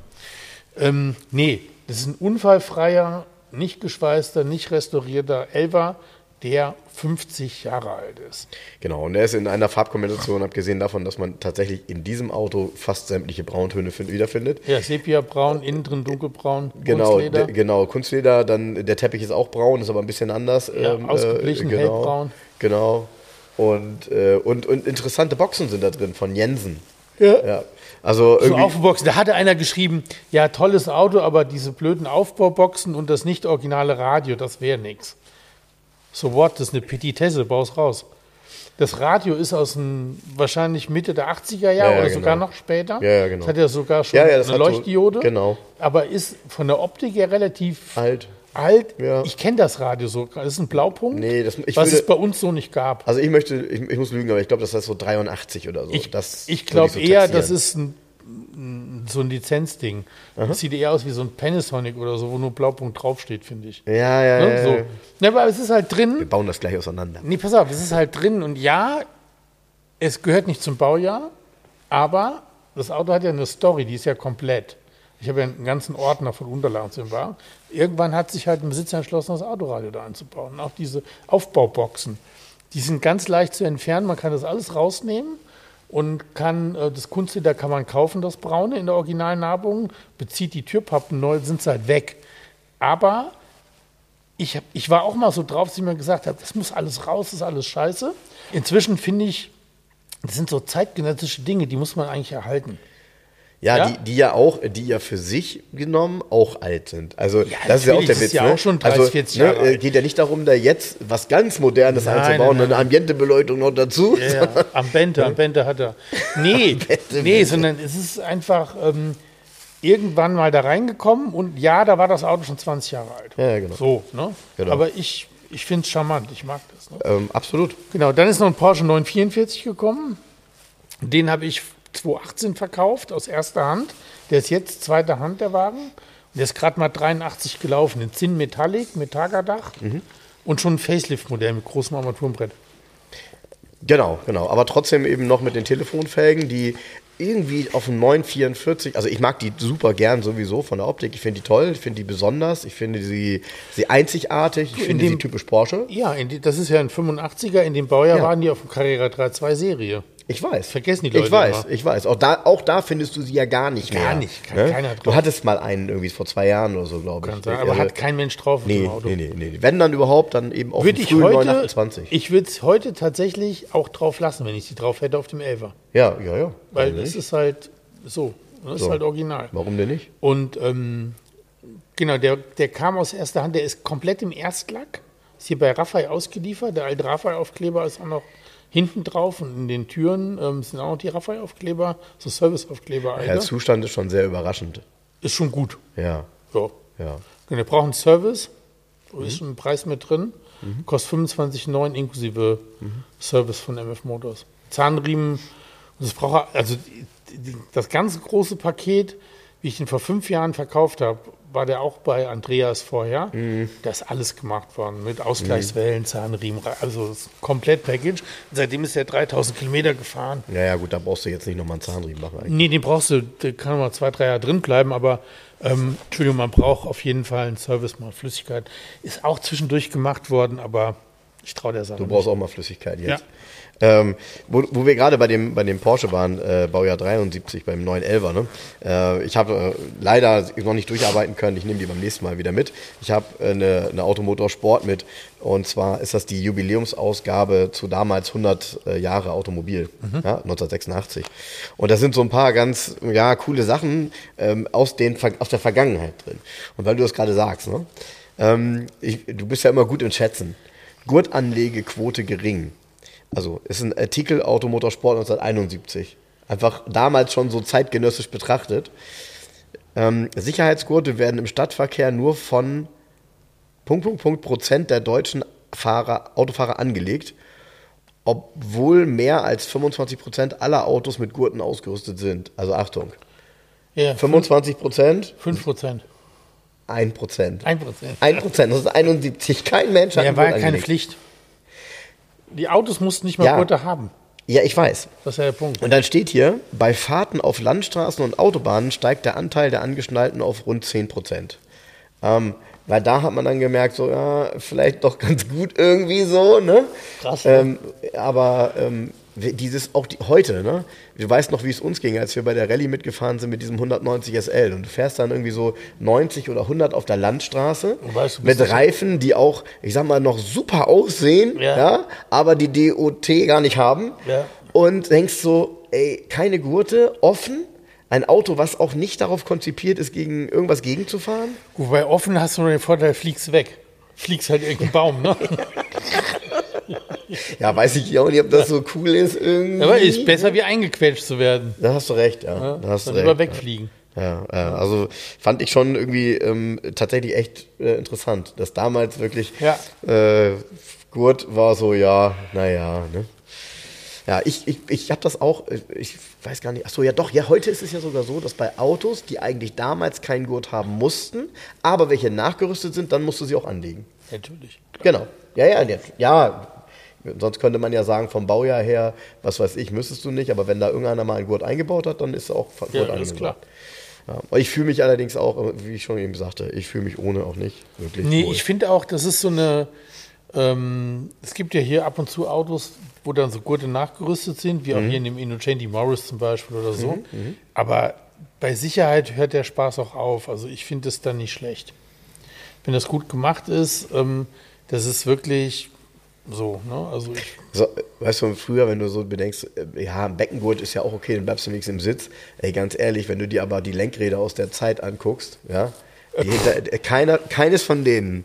Ähm, nee, das ist ein unfallfreier, nicht geschweißter, nicht restaurierter Elva, der 50 Jahre alt ist. Genau, und er ist in einer Farbkombination, abgesehen davon, dass man tatsächlich in diesem Auto fast sämtliche Brauntöne find, wiederfindet. Ja, Sepia-braun, innen drin dunkelbraun, Genau, Kunstleder. genau, Kunstleder, dann der Teppich ist auch braun, ist aber ein bisschen anders. Ja, ausgeglichen, genau, hellbraun. Genau. Und, äh, und, und interessante Boxen sind da drin von Jensen. Ja. Ja. Also So irgendwie, Aufbauboxen. Da hatte einer geschrieben, ja, tolles Auto, aber diese blöden Aufbauboxen und das nicht originale Radio, das wäre nix. So what, das ist eine Petitesse, baus raus. Das Radio ist aus dem, wahrscheinlich Mitte der 80er Jahre Ja, ja, oder genau. sogar noch später. Ja, ja, genau. Das hat ja sogar schon Ja, eine hat so- Leuchtdiode. genau. Aber ist von der Optik her relativ Alt. alt. Ich kenne das Radio so. Das ist ein Blaupunkt, Nee, das- ich was würde- es bei uns so nicht gab. also ich möchte, ich, ich muss lügen, aber ich glaube, das ist so 83 oder so. Ich, ich glaube so eher, das ist ein, so ein Lizenzding. Das sieht eher aus wie so ein Panasonic oder so, wo nur Blaupunkt draufsteht, finde ich. Ja, ja, Ne? ja, So. ja. Aber es ist halt Wir drin. bauen das gleich auseinander. Nee, pass auf, es ist halt drin. Und ja, es gehört nicht zum Baujahr, aber das Auto hat ja eine Story, die ist ja komplett. Ich habe ja einen ganzen Ordner von Unterlagen zu dem Wagen. Irgendwann hat sich halt ein Besitzer entschlossen, das Autoradio da einzubauen. Und auch diese Aufbauboxen. Die sind ganz leicht zu entfernen. Man kann das alles rausnehmen und kann äh, das Kunstleder kann man kaufen, das braune in der Originalnarbung, bezieht die Türpappen neu, sind sie halt weg. Aber ich, hab, ich war auch mal so drauf, dass ich mir gesagt habe, das muss alles raus, das ist alles scheiße. Inzwischen finde ich, das sind so zeitgenössische Dinge, die muss man eigentlich erhalten. Ja, Ja? Die, die ja auch, die ja für sich genommen auch alt sind. Also das ist ja auch der Witz. ist ja ne? auch schon 30, also, 40 ne, Jahre alt. geht ja nicht darum, da jetzt was ganz Modernes Nein, einzubauen, nein, nein. eine Ambientebeleuchtung noch dazu. Ja, ja, am Bente, am Bente hat er. Nee, nee, sondern es ist einfach ähm, irgendwann mal da reingekommen und ja, da war das Auto schon 20 Jahre alt. Ja, ja, genau. So, ne? Genau. Aber ich, ich finde es charmant, ich mag das. Ne? Ähm, absolut. Genau, dann ist noch ein Porsche 944 gekommen. Den habe ich 2018 verkauft, aus erster Hand. Der ist jetzt zweite Hand, der Wagen. Und der ist gerade mal 83 gelaufen. In Zinn Metallic, mit Tagerdach. Und schon ein Facelift-Modell mit großem Armaturenbrett. Genau, genau. Aber trotzdem eben noch mit den Telefonfelgen, die irgendwie auf dem 944, also ich mag die super gern sowieso von der Optik. Ich finde die toll, ich finde die besonders, ich finde sie, sie einzigartig, ich in finde sie dem- typisch Porsche. Ja, die, das ist ja ein 85er. In dem Baujahr Ja. waren die auf dem Carrera 3.2 Serie. Ich weiß. Vergessen die Leute Ich weiß, immer. ich weiß. Auch da, auch da findest du sie ja gar nicht Gar mehr. nicht, kann keiner Du drauf. hattest mal einen irgendwie vor zwei Jahren oder so, glaube ich. Sein, aber Also, hat kein Mensch drauf auf nee, Auto. nee, nee, nee. Wenn dann überhaupt, dann eben auf dem ich frühen heute, 928. ich würde es heute tatsächlich auch drauf lassen, wenn ich sie drauf hätte auf dem 11er. ja, ja, ja. Weil das nicht? ist halt so. Das So. ist halt original. Warum denn nicht? Und ähm, genau, der, der kam aus erster Hand, der ist komplett im Erstlack. Ist hier bei Raphael ausgeliefert. Der alte Raphael-Aufkleber ist auch noch hinten drauf und in den Türen ähm, sind auch noch die Raphael-Aufkleber, so Service-Aufkleber. Ja, der Zustand ist schon sehr überraschend. Ist schon gut. Ja, So. ja. Und wir brauchen Service, da Mhm. ist schon ein Preis mit drin. Kostet 25,9 inklusive Mhm. Service von MF Motors. Zahnriemen, das braucht also das ganze große Paket, wie ich den vor fünf Jahren verkauft habe, war der auch bei Andreas vorher. Mhm. Da ist alles gemacht worden mit Ausgleichswellen, Zahnriemen, also das Komplett-Package. Seitdem ist er 3000 Kilometer gefahren. Ja, ja, gut, da brauchst du jetzt nicht nochmal einen Zahnriemen machen. Eigentlich. Nee, den brauchst du, der kann mal zwei, drei Jahre drin bleiben, aber ähm, Entschuldigung, man braucht auf jeden Fall einen Service, mal Flüssigkeit. Ist auch zwischendurch gemacht worden, aber ich traue der Sache. Du brauchst auch mal Flüssigkeit jetzt. Ja. Ähm, wo, wo wir gerade bei dem, bei dem Porsche waren, äh, Baujahr 73 beim 911er, ne? äh, ich habe äh, leider noch nicht durcharbeiten können, ich nehme die beim nächsten Mal wieder mit. Ich habe äh, eine, eine Automotorsport mit und zwar ist das die Jubiläumsausgabe zu damals 100 äh, Jahre Automobil, ja, 1986. Und da sind so ein paar ganz ja, coole Sachen ähm, aus, den, aus der Vergangenheit drin. Und weil du das gerade sagst, ne? ähm, ich, du bist ja immer gut im Schätzen. Gurtanlegequote gering. Also ist ein Artikel Automotorsport 1971. Einfach damals schon so zeitgenössisch betrachtet. Ähm, Sicherheitsgurte werden im Stadtverkehr nur von Punkt, Punkt, Punkt Prozent der deutschen Fahrer, Autofahrer angelegt, obwohl mehr als 25 Prozent aller Autos mit Gurten ausgerüstet sind. Also Achtung, Ja, 25 Prozent, 5 Prozent. 1 Prozent. 1 Prozent. 1 Prozent, das ist 71. Kein Mensch hat Ja, war ja keine. Pflicht. Die Autos mussten nicht mal Ja. Gurte haben. Ja, ich weiß. Das ist ja der Punkt. Und dann steht hier, bei Fahrten auf Landstraßen und Autobahnen steigt der Anteil der Angeschnallten auf rund 10 Prozent. Ähm, weil da hat man dann gemerkt, so, ja, vielleicht doch ganz gut irgendwie so, ne? Krass, ne? Ähm, aber ähm, dieses, auch die, heute, ne? Du weißt noch, wie es uns ging, als wir bei der Rallye mitgefahren sind mit diesem 190 SL. Und du fährst dann irgendwie so 90 oder 100 auf der Landstraße Und weißt, du mit Reifen, die auch, ich sag mal, noch super aussehen, Ja. ja, aber die DOT gar nicht haben. Ja. Und denkst so, ey, keine Gurte, offen, ein Auto, was auch nicht darauf konzipiert ist, gegen irgendwas gegenzufahren. Wobei offen hast du nur den Vorteil, fliegst weg. Fliegst halt irgendeinen Baum, ne? Ja, weiß ich auch nicht, ob das so cool ist irgendwie. Aber ist besser wie eingequetscht zu werden. Da hast du recht, ja. Da hast du Dann recht. lieber wegfliegen. Ja, ja, also fand ich schon irgendwie ähm, tatsächlich echt äh, interessant, dass damals wirklich Ja. äh, Gurt war so, ja, naja, ne? Ja, ich, ich, ich habe das auch, äh, ich weiß gar nicht, ach so, ja doch, ja, heute ist es ja sogar so, dass bei Autos, die eigentlich damals keinen Gurt haben mussten, aber welche nachgerüstet sind, dann musst du sie auch anlegen. Natürlich. Genau. Ja, ja, ja, ja. Sonst könnte man ja sagen, vom Baujahr her, was weiß ich, müsstest du nicht, aber wenn da irgendeiner mal einen Gurt eingebaut hat, dann ist auch Gurt Ja, angesagt. klar. Ja, ich fühle mich allerdings auch, wie ich schon eben sagte, ich fühle mich ohne auch nicht wirklich. Nee, wohl. ich finde auch, das ist so eine. Ähm, es gibt ja hier ab und zu Autos, wo dann so Gurte nachgerüstet sind, wie auch hier in dem Innocenti Morris zum Beispiel oder so. Aber bei Sicherheit hört der Spaß auch auf. Also ich finde es dann nicht schlecht. Wenn das gut gemacht ist, ähm, das ist wirklich so. Ne? Also ich, So, weißt du, früher, wenn du so bedenkst, äh, ja, ein Beckengurt ist ja auch okay, dann bleibst du wenigstens im Sitz. Ey, ganz ehrlich, wenn du dir aber die Lenkräder aus der Zeit anguckst, ja, hinter, äh, keiner, keines von denen,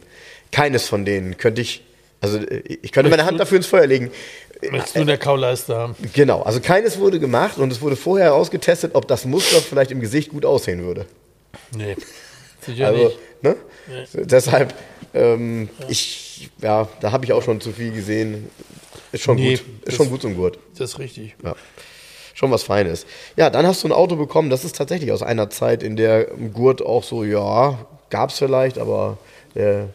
keines von denen könnte ich, also äh, ich könnte meine Hand dafür ins Feuer legen. möchtest du der Kauleiste haben? Genau, also keines wurde gemacht und es wurde vorher ausgetestet, ob das Muster vielleicht im Gesicht gut aussehen würde. Nee. Sicher Also, nicht. ne? Deshalb, ähm, ich, ja, da habe ich auch schon zu viel gesehen. Ist schon Nee, gut. das- Ist schon gut zum Gurt. Das ist richtig. Ja. Schon was Feines. Ja, dann hast du ein Auto bekommen, das ist tatsächlich aus einer Zeit, in der ein Gurt auch so, ja, gab es vielleicht, aber der,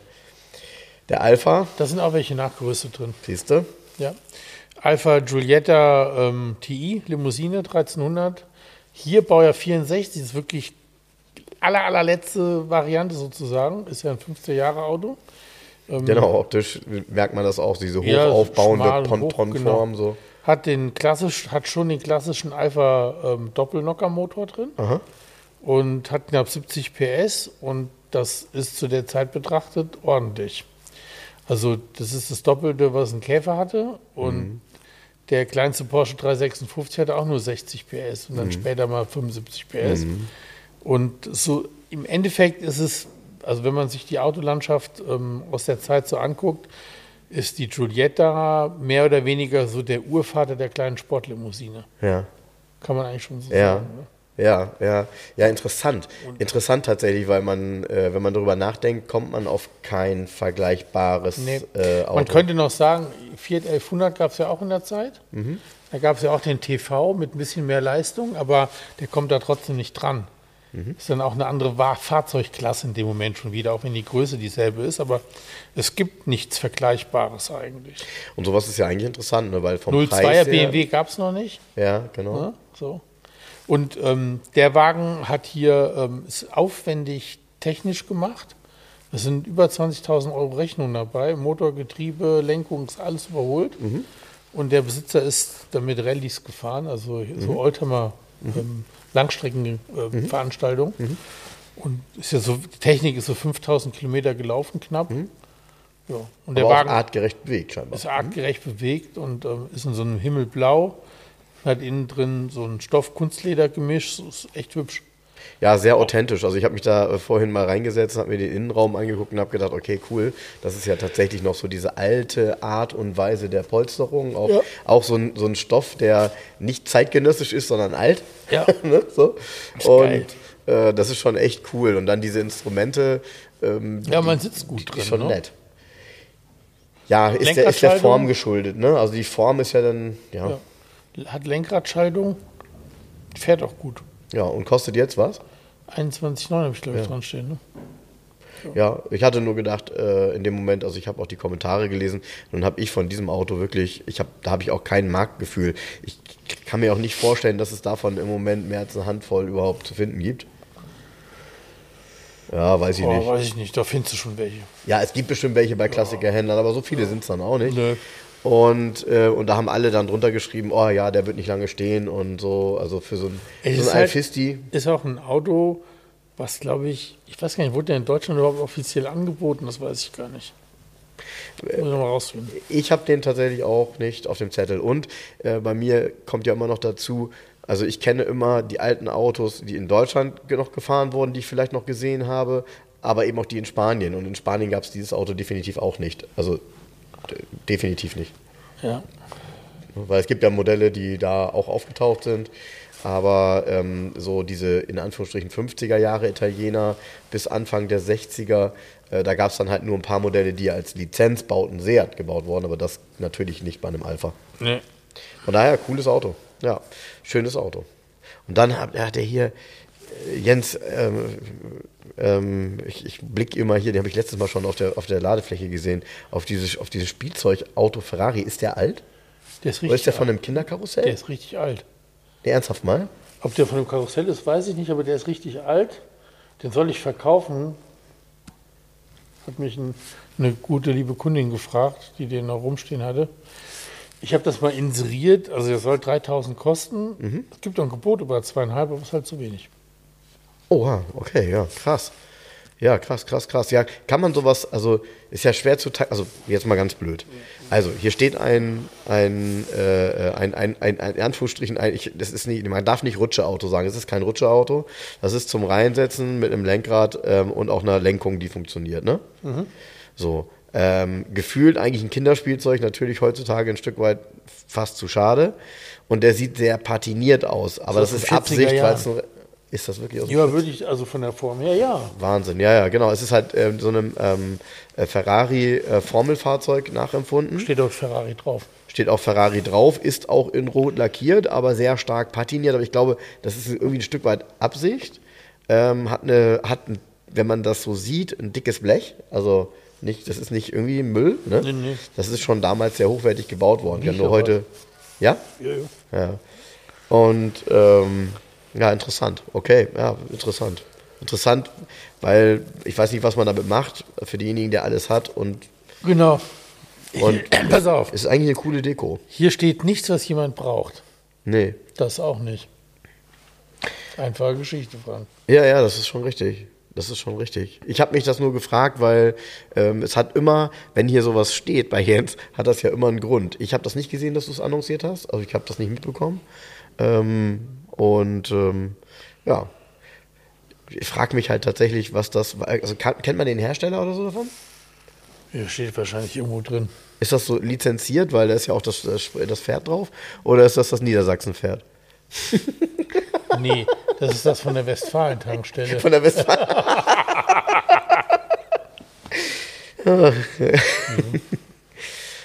der Alpha, Da sind auch welche nachgerüstet drin. siehst du? Ja. Alpha Giulietta ähm, TI, Limousine 1300. Hier Baujahr 64, ist wirklich aller, allerletzte Variante sozusagen. Ist ja ein 15 Jahre Auto. Genau, optisch merkt man das auch, diese hoch Ja, aufbauende Pontonform. genau. So. Hat, den klassisch, hat schon den klassischen Alpha ähm, Doppelnocker-Motor drin Aha. und hat knapp 70 PS und das ist zu der Zeit betrachtet ordentlich. Also das ist das Doppelte, was ein Käfer hatte und Mhm. der kleinste Porsche 356 hatte auch nur 60 PS und dann Mhm. später mal 75 PS. Und so im Endeffekt ist es, also wenn man sich die Autolandschaft ähm, aus der Zeit so anguckt, ist die Giulietta mehr oder weniger so der Urvater der kleinen Sportlimousine. Ja. Kann man eigentlich schon so Ja. sagen. Ne? Ja, ja, ja, interessant. Interessant tatsächlich, weil man, äh, wenn man darüber nachdenkt, kommt man auf kein vergleichbares Nee. äh, Auto. Man könnte noch sagen, Fiat 1100 gab es ja auch in der Zeit. Mhm. Da gab es ja auch den TV mit ein bisschen mehr Leistung, aber der kommt da trotzdem nicht dran. Mhm. Ist dann auch eine andere Fahrzeugklasse in dem Moment schon wieder, auch wenn die Größe dieselbe ist. Aber es gibt nichts Vergleichbares eigentlich. Und sowas ist ja eigentlich interessant, ne? weil vom 02er Preis her, BMW gab es noch nicht. Ja, genau. Ne? So. Und ähm, der Wagen hat hier ähm, ist aufwendig technisch gemacht. Es sind über 20.000 Euro Rechnung dabei. Motor, Getriebe, Lenkung ist alles überholt. Und der Besitzer ist damit Rallyes gefahren, also so Oldtimer ähm, Langstreckenveranstaltung. Und ist ja so, die Technik ist so 5000 Kilometer gelaufen knapp. Ja. Und der Aber Wagen auch artgerecht bewegt scheinbar. ist artgerecht bewegt und ähm, ist in so einem Himmelblau. Hat innen drin so ein Stoff-Kunstleder-Gemisch. Ist echt hübsch. Ja, sehr authentisch. Also ich habe mich da äh, vorhin mal reingesetzt, habe mir den Innenraum angeguckt und habe gedacht, okay, cool, das ist ja tatsächlich noch so diese alte Art und Weise der Polsterung. Auch, Ja. auch so, ein, so ein Stoff, der nicht zeitgenössisch ist, sondern alt. Ja. ne? so. Und äh, das ist schon echt cool. Und dann diese Instrumente. Ähm, Ja, man sitzt gut die drin. ist schon ne? nett. Ja, ist der, ist der? Form geschuldet. Ne? Also die Form ist ja dann, ja. Ja. Hat Lenkradschaltung, fährt auch gut. Ja, und kostet jetzt was? 21,9 habe ich, glaube ich, dran stehen. Ne? Ja, ich hatte nur gedacht, äh, in dem Moment, also ich habe auch die Kommentare gelesen, nun habe ich von diesem Auto wirklich, ich hab, da habe ich auch kein Marktgefühl. Ich kann mir auch nicht vorstellen, dass es davon im Moment mehr als eine Handvoll überhaupt zu finden gibt. Ja, weiß ich Oh, nicht. weiß ich nicht, da findest du schon welche. Ja, es gibt bestimmt welche bei Klassikerhändlern, aber so viele sind es dann auch nicht. Nö. Und, äh, und da haben alle dann drunter geschrieben, oh ja, der wird nicht lange stehen und so, also für so ein, Es so ist ein halt- Alfisti. Ist auch ein Auto, was glaube ich, ich weiß gar nicht, wurde der in Deutschland überhaupt offiziell angeboten? Das weiß ich gar nicht. Muss ich habe den tatsächlich auch nicht auf dem Zettel. Und äh, bei mir kommt ja immer noch dazu, also ich kenne immer die alten Autos, die in Deutschland noch gefahren wurden, die ich vielleicht noch gesehen habe, aber eben auch die in Spanien. Und in Spanien gab es dieses Auto definitiv auch nicht. Also definitiv nicht. Ja. Weil es gibt ja Modelle, die da auch aufgetaucht sind. Aber ähm, so diese in Anführungsstrichen 50er Jahre Italiener bis Anfang der 60er, äh, da gab es dann halt nur ein paar Modelle, die als Lizenzbauten Seat gebaut wurden, aber das natürlich nicht bei einem Alpha. Nee. Von daher, cooles Auto. Ja, schönes Auto. Und dann hat, hat er hier, Jens, ähm, ähm, ich, ich blicke immer hier, den habe ich letztes Mal schon auf der, auf der Ladefläche gesehen, auf dieses, auf dieses Spielzeugauto Ferrari. Ist der alt? Der ist Oder richtig ist der von einem. Kinderkarussell? Der ist richtig alt. Nee, ernsthaft mal? Ob der von dem Karussell ist, weiß ich nicht, aber der ist richtig alt. Den soll ich verkaufen. Hat mich ein, eine gute liebe Kundin gefragt, die den noch rumstehen hatte. Ich habe das mal inseriert, also der soll 3000 kosten. Es gibt auch ein Gebot über zweieinhalb, aber ist halt zu wenig. Oha, okay, ja, krass. Ja, krass, krass, krass. Ja, kann man sowas, also ist ja schwer zu also jetzt mal ganz blöd. Also hier steht ein, ein, äh, ein, ein, ein, ein in Anführungsstrichen, ein, ich, das ist nicht, man darf nicht Rutscheauto sagen, es ist kein Rutscheauto. Das ist zum Reinsetzen mit einem Lenkrad ähm, und auch einer Lenkung, die funktioniert, ne? So. Ähm, gefühlt eigentlich ein Kinderspielzeug, natürlich heutzutage ein Stück weit fast zu schade. Und der sieht sehr patiniert aus, aber Das das ist ist ein 40er Absicht, weil es ein, ist das wirklich aus dem Ja, würde ich, also von der Form her, ja. Wahnsinn, ja, ja, genau. Es ist halt ähm, so einem ähm, äh, Ferrari-Formelfahrzeug nachempfunden. Steht auf Ferrari drauf. Steht auch Ferrari drauf, ist auch in Rot lackiert, aber sehr stark patiniert. Aber ich glaube, das ist irgendwie ein Stück weit Absicht. Ähm, hat eine, hat, ein, wenn man das so sieht, ein dickes Blech. Also nicht, das ist nicht irgendwie Müll. Ne? Nee, nee. Das ist schon damals sehr hochwertig gebaut worden. Ja, Riecht nur heute. Ja? Ja, ja. Ja. Und ähm, ja, interessant. Okay, ja, interessant. Interessant, weil ich weiß nicht, was man damit macht, für denjenigen, der alles hat. Und Genau. Und- Pass auf, es ist eigentlich eine coole Deko. hier steht nichts, was jemand braucht. Nee. Das auch nicht. Einfache Geschichte, Frank. Ja, ja, das ist schon richtig. Das ist schon richtig. Ich habe mich das nur gefragt, weil ähm, es hat immer, wenn hier sowas steht bei Jens, hat das ja immer einen Grund. Ich habe das nicht gesehen, dass du es annonciert hast. Also ich habe das nicht mitbekommen. Ähm, und ähm, ja, ich frage mich halt tatsächlich, was das war. Also kann, kennt man den Hersteller oder so davon? Hier steht wahrscheinlich irgendwo drin. Ist das so lizenziert, weil da ist ja auch das, das, Pferd drauf? Oder ist das das Niedersachsen-Pferd? Nee, das ist das von der Westfalen-Tankstelle. Von der Westfalen.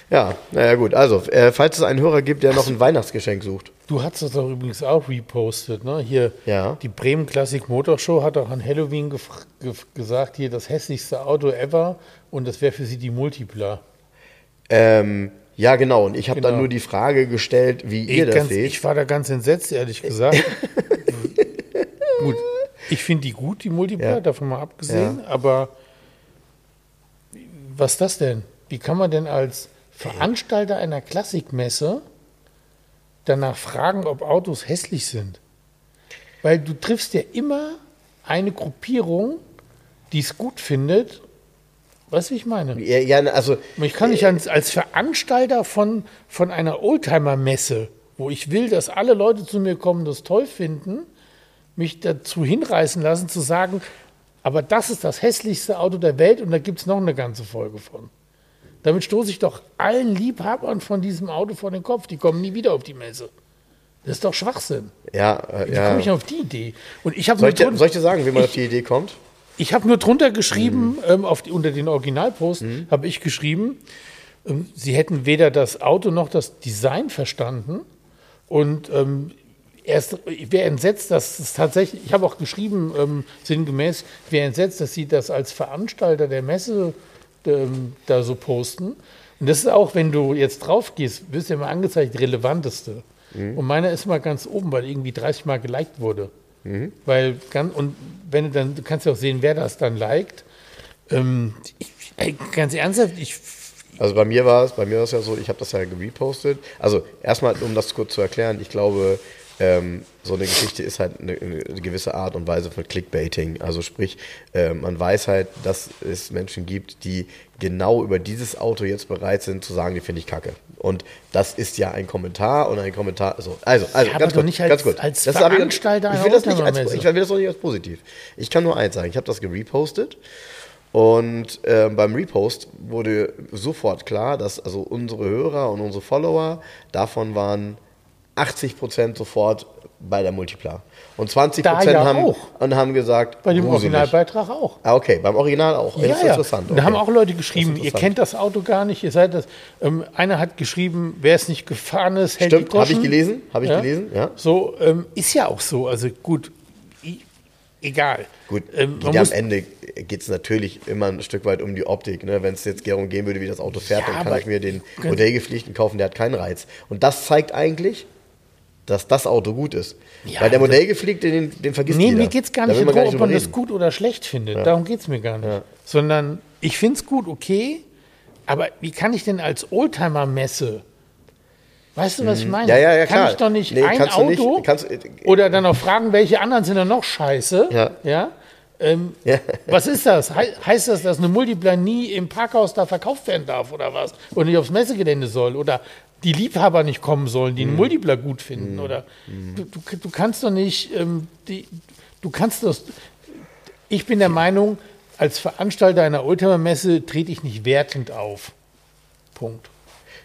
ja, naja gut. Also, äh, falls es einen Hörer gibt, der noch ein Weihnachtsgeschenk sucht. Du hast das doch übrigens auch repostet, ne? Hier, Ja. die Bremen Classic Motor Show hat auch an Halloween gesagt, hier das hässlichste Auto ever und das wäre für sie die Multipla. Ähm, ja, genau. Und ich habe dann Genau. nur die Frage gestellt, wie ihr Ich, das ganz, seht. ich war da ganz entsetzt, ehrlich gesagt. gut, ich finde die gut, die Multipla, Ja. davon mal abgesehen, aber was ist das denn? Wie kann man denn als Veranstalter einer Klassikmesse danach fragen, ob Autos hässlich sind? Weil du triffst ja immer eine Gruppierung, die es gut findet. Weißt du, wie ich meine? ja, ja, also, Ich kann nicht als, als Veranstalter von, von einer Oldtimer-Messe, wo ich will, dass alle Leute zu mir kommen, das toll finden, mich dazu hinreißen lassen, zu sagen, aber das ist das hässlichste Auto der Welt und da gibt es noch eine ganze Folge von. Damit stoße ich doch allen Liebhabern von diesem Auto vor den Kopf. Die kommen nie wieder auf die Messe. Das ist doch Schwachsinn. Ja, äh, Wie ja. komme ich auf die Idee? Und ich habe Soll nur, ich, soll ich dir sagen, wie man auf die Idee kommt? ich hab nur drunter geschrieben, Mhm. ähm, auf die, unter den Originalpost habe ich geschrieben, ähm, sie hätten weder das Auto noch das Design verstanden. Und ähm, erst, ich wäre entsetzt, dass es tatsächlich, ich habe auch geschrieben, ähm, sinngemäß, ich wäre entsetzt, dass sie das als Veranstalter der Messe ähm, da so posten. Und das ist auch, wenn du jetzt drauf gehst, wirst du ja immer angezeigt, relevanteste. Und meiner ist mal ganz oben, weil irgendwie 30 Mal geliked wurde. Weil ganz, und wenn du dann, du kannst ja auch sehen, wer das dann liked. Ähm, ich, ey, ganz ernsthaft, ich, Also bei mir war es, bei mir war es ja so, ich habe das ja gepostet. Also erstmal, um das kurz zu erklären, ich glaube, ähm, so eine Geschichte ist halt eine, eine gewisse Art und Weise von Clickbaiting. Also sprich, äh, man weiß halt, dass es Menschen gibt, die genau über dieses Auto jetzt bereit sind zu sagen, die finde ich kacke. Und das ist ja ein Kommentar und ein Kommentar. So, also, also Ja, ganz kurz, nicht als- ganz kurz. als Das Veranstalter ich will das nicht als, Oldtimer-Messe. ich will das doch nicht als positiv. Ich kann nur eins sagen, ich habe das gerepostet. Und äh, beim Repost wurde sofort klar, dass also unsere Hörer und unsere Follower, davon waren 80% sofort bei der Multipla. Und 20% Da ja haben, auch. und haben gesagt, bei dem. Originalbeitrag auch. Ah, okay, beim Original auch. das ist interessant. Und da okay. haben auch Leute geschrieben, ihr kennt das Auto gar nicht, ihr seid das. Ähm, einer hat geschrieben, wer es nicht gefahren ist, hält Stimmt, habe ich gelesen, habe ich Ja? gelesen, ja. So, ähm, ist ja auch so. Also gut, egal. Gut, ähm, ja am Ende geht es natürlich immer ein Stück weit um die Optik. Ne? Wenn es jetzt darum gehen würde, wie das Auto fährt, Ja, dann kann ich mir den Modellgepflichten kaufen, der hat keinen Reiz. Und das zeigt eigentlich, dass das Auto gut ist. Ja, Weil der Modellgepflegte, den, den vergisst Nee, jeder. mir geht es gar Da nicht darum, gar ob man das gut oder schlecht findet. Darum geht es mir gar nicht. Sondern ich finde es gut, okay, aber wie kann ich denn als Oldtimer-Messe, weißt du, was ich meine? Mhm. Ja, ja, ja, kann klar. ich doch nicht Nee, ein du nicht- Auto kannst- oder dann auch fragen, welche anderen sind denn noch scheiße? Ja. ja? Ähm, Ja. Was ist das? Hei- heißt das, dass eine Multipla nie im Parkhaus da verkauft werden darf oder was? Und nicht aufs Messegelände soll? Oder die Liebhaber nicht kommen sollen, Mhm. die einen Multipla gut finden? Oder du, du, du kannst doch nicht, ähm, die, du kannst das. Ich bin der Meinung, als Veranstalter einer Oldtimer-Messe trete ich nicht wertend auf. Punkt.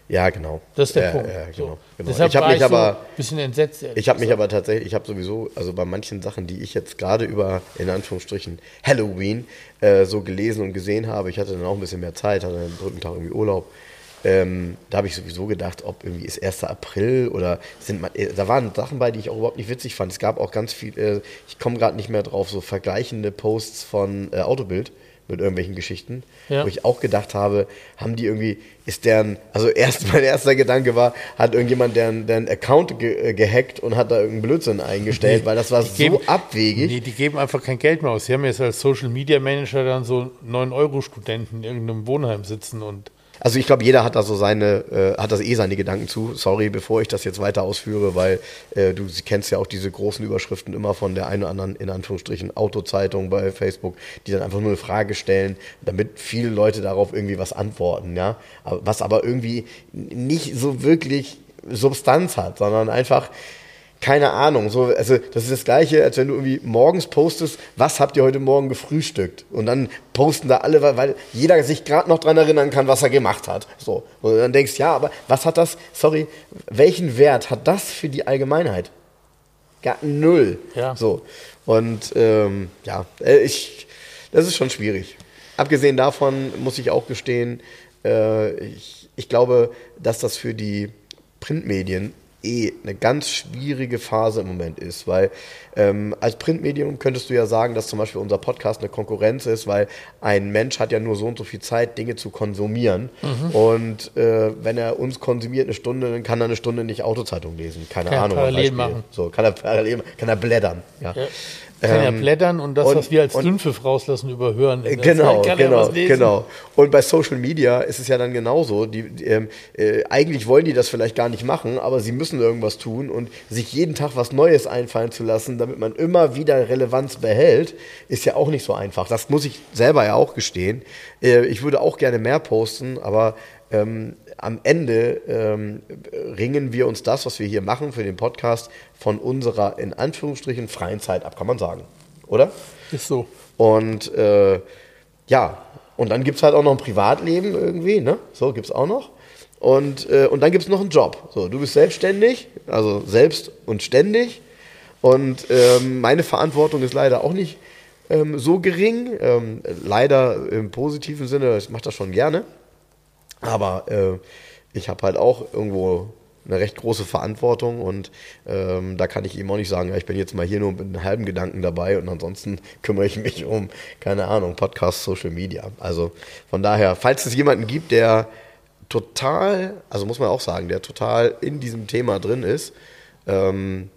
Ja, genau. Das ist der ja, Punkt. Ja, So. genau, genau. Deshalb Ich habe mich ich so aber... ein bisschen entsetzt. Ich habe mich aber tatsächlich, ich habe sowieso, also bei manchen Sachen, die ich jetzt gerade über, in Anführungsstrichen, Halloween äh, so gelesen und gesehen habe, ich hatte dann auch ein bisschen mehr Zeit, hatte einen dritten Tag irgendwie Urlaub, ähm, da habe ich sowieso gedacht, ob irgendwie ist 1. April oder sind, man- äh, da waren Sachen bei, die ich auch überhaupt nicht witzig fand. Es gab auch ganz viel, äh, ich komme gerade nicht mehr drauf, so vergleichende Posts von äh, Autobild mit irgendwelchen Geschichten, Ja. wo ich auch gedacht habe, haben die irgendwie, ist deren, also erst mein erster Gedanke war, hat irgendjemand deren, deren Account ge, äh, gehackt und hat da irgendeinen Blödsinn eingestellt, weil das war so geben- abwegig. Nee, die geben einfach kein Geld mehr aus. Sie haben jetzt als Social Media Manager dann so 9-Euro-Studenten in irgendeinem Wohnheim sitzen und Also ich glaube, jeder hat da so seine, äh, hat das eh seine Gedanken zu. Sorry, bevor ich das jetzt weiter ausführe, weil äh, du kennst ja auch diese großen Überschriften immer von der einen oder anderen, in Anführungsstrichen, Autozeitung bei Facebook, die dann einfach nur eine Frage stellen, damit viele Leute darauf irgendwie was antworten, ja. Was aber irgendwie nicht so wirklich Substanz hat, sondern einfach, keine Ahnung, so, also das ist das gleiche, als wenn du irgendwie morgens postest, was habt ihr heute Morgen gefrühstückt? Und dann posten da alle, weil, jeder sich gerade noch dran erinnern kann, was er gemacht hat. So. Und dann denkst, ja, aber was hat das, sorry, welchen Wert hat das für die Allgemeinheit? Gar null. Ja. So. Und ähm, ja, äh, ich, das ist schon schwierig. Abgesehen davon muss ich auch gestehen, äh, ich, ich glaube, dass das für die Printmedien eh eine ganz schwierige Phase im Moment ist, weil ähm, als Printmedium könntest du ja sagen, dass zum Beispiel unser Podcast eine Konkurrenz ist, weil ein Mensch hat ja nur so und so viel Zeit, Dinge zu konsumieren und äh, wenn er uns konsumiert eine Stunde, dann kann er eine Stunde nicht Autozeitung lesen, keine Kann er Ahnung. parallel machen. So, kann er parallel, kann er blättern. Ja. Ja. Kann ja Ähm, blättern und das, und- was wir als Dünnpfiff rauslassen, überhören. Genau, genau, genau. Und bei Social Media ist es ja dann genauso. Die, die, ähm, äh, eigentlich wollen die das vielleicht gar nicht machen, aber sie müssen irgendwas tun und sich jeden Tag was Neues einfallen zu lassen, damit man immer wieder Relevanz behält, ist ja auch nicht so einfach. Das muss ich selber ja auch gestehen. Äh, ich würde auch gerne mehr posten, aber ähm, am Ende ähm, ringen wir uns das, was wir hier machen für den Podcast, von unserer in Anführungsstrichen freien Zeit ab, kann man sagen. Oder? Ist so. Und äh, ja, und dann gibt es halt auch noch ein Privatleben irgendwie, ne? So gibt es auch noch. Und, äh, und dann gibt es noch einen Job. So, du bist selbstständig, also selbst und ständig. Und ähm, meine Verantwortung ist leider auch nicht ähm, so gering. Ähm, leider im positiven Sinne, ich mache das schon gerne. Aber äh, ich habe halt auch irgendwo eine recht große Verantwortung und ähm, da kann ich ihm auch nicht sagen, ja, ich bin jetzt mal hier nur mit einem halben Gedanken dabei und ansonsten kümmere ich mich um, keine Ahnung, Podcast, Social Media. Also von daher, falls es jemanden gibt, der total, also muss man auch sagen, der total in diesem Thema drin ist, ähm,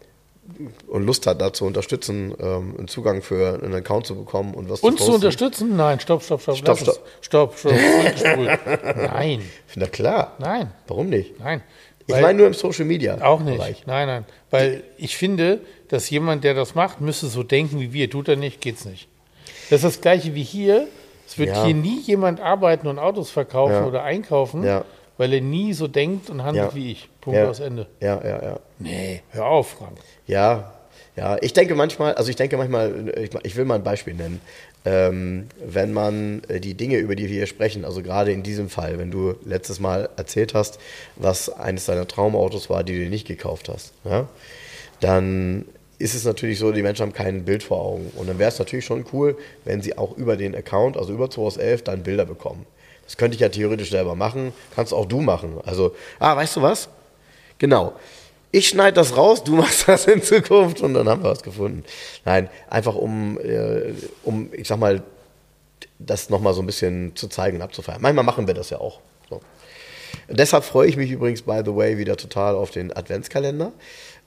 und Lust hat, da zu unterstützen, ähm, einen Zugang für einen Account zu bekommen und was Uns zu zu unterstützen? Nein, stopp, stopp, stopp. Stopp, stopp, stopp. zurückgespult. Nein, Na klar. nein, Warum nicht? nein. Ich meine nur im Social Media. Auch nicht. Bereich. Nein, nein. Weil ich finde, dass jemand, der das macht, müsste so denken wie wir. Tut er nicht, geht's nicht. Das ist das Gleiche wie hier. Es wird Ja. hier nie jemand arbeiten und Autos verkaufen Ja. oder einkaufen, Ja. weil er nie so denkt und handelt wie ich. Punkt Ja. aus Ende. Ja, ja, ja. Nee, hör auf, Frank. Ja, ja. Ich denke manchmal, also ich denke manchmal, ich, ich will mal ein Beispiel nennen. Ähm, wenn man äh, die Dinge, über die wir hier sprechen, also gerade in diesem Fall, wenn du letztes Mal erzählt hast, was eines deiner Traumautos war, die du dir nicht gekauft hast, ja, dann ist es natürlich so, die Menschen haben kein Bild vor Augen. Und dann wäre es natürlich schon cool, wenn sie auch über den Account, also über 2 aus 11, dann Bilder bekommen. Das könnte ich ja theoretisch selber machen, kannst auch du machen. Also, ah, weißt du was? Genau. Ich schneide das raus, du machst das in Zukunft und dann haben wir was gefunden. Nein, einfach um, äh, um ich sag mal, das nochmal so ein bisschen zu zeigen und abzufeiern. Manchmal machen wir das ja auch. So. Deshalb freue ich mich übrigens, by the way, wieder total auf den Adventskalender.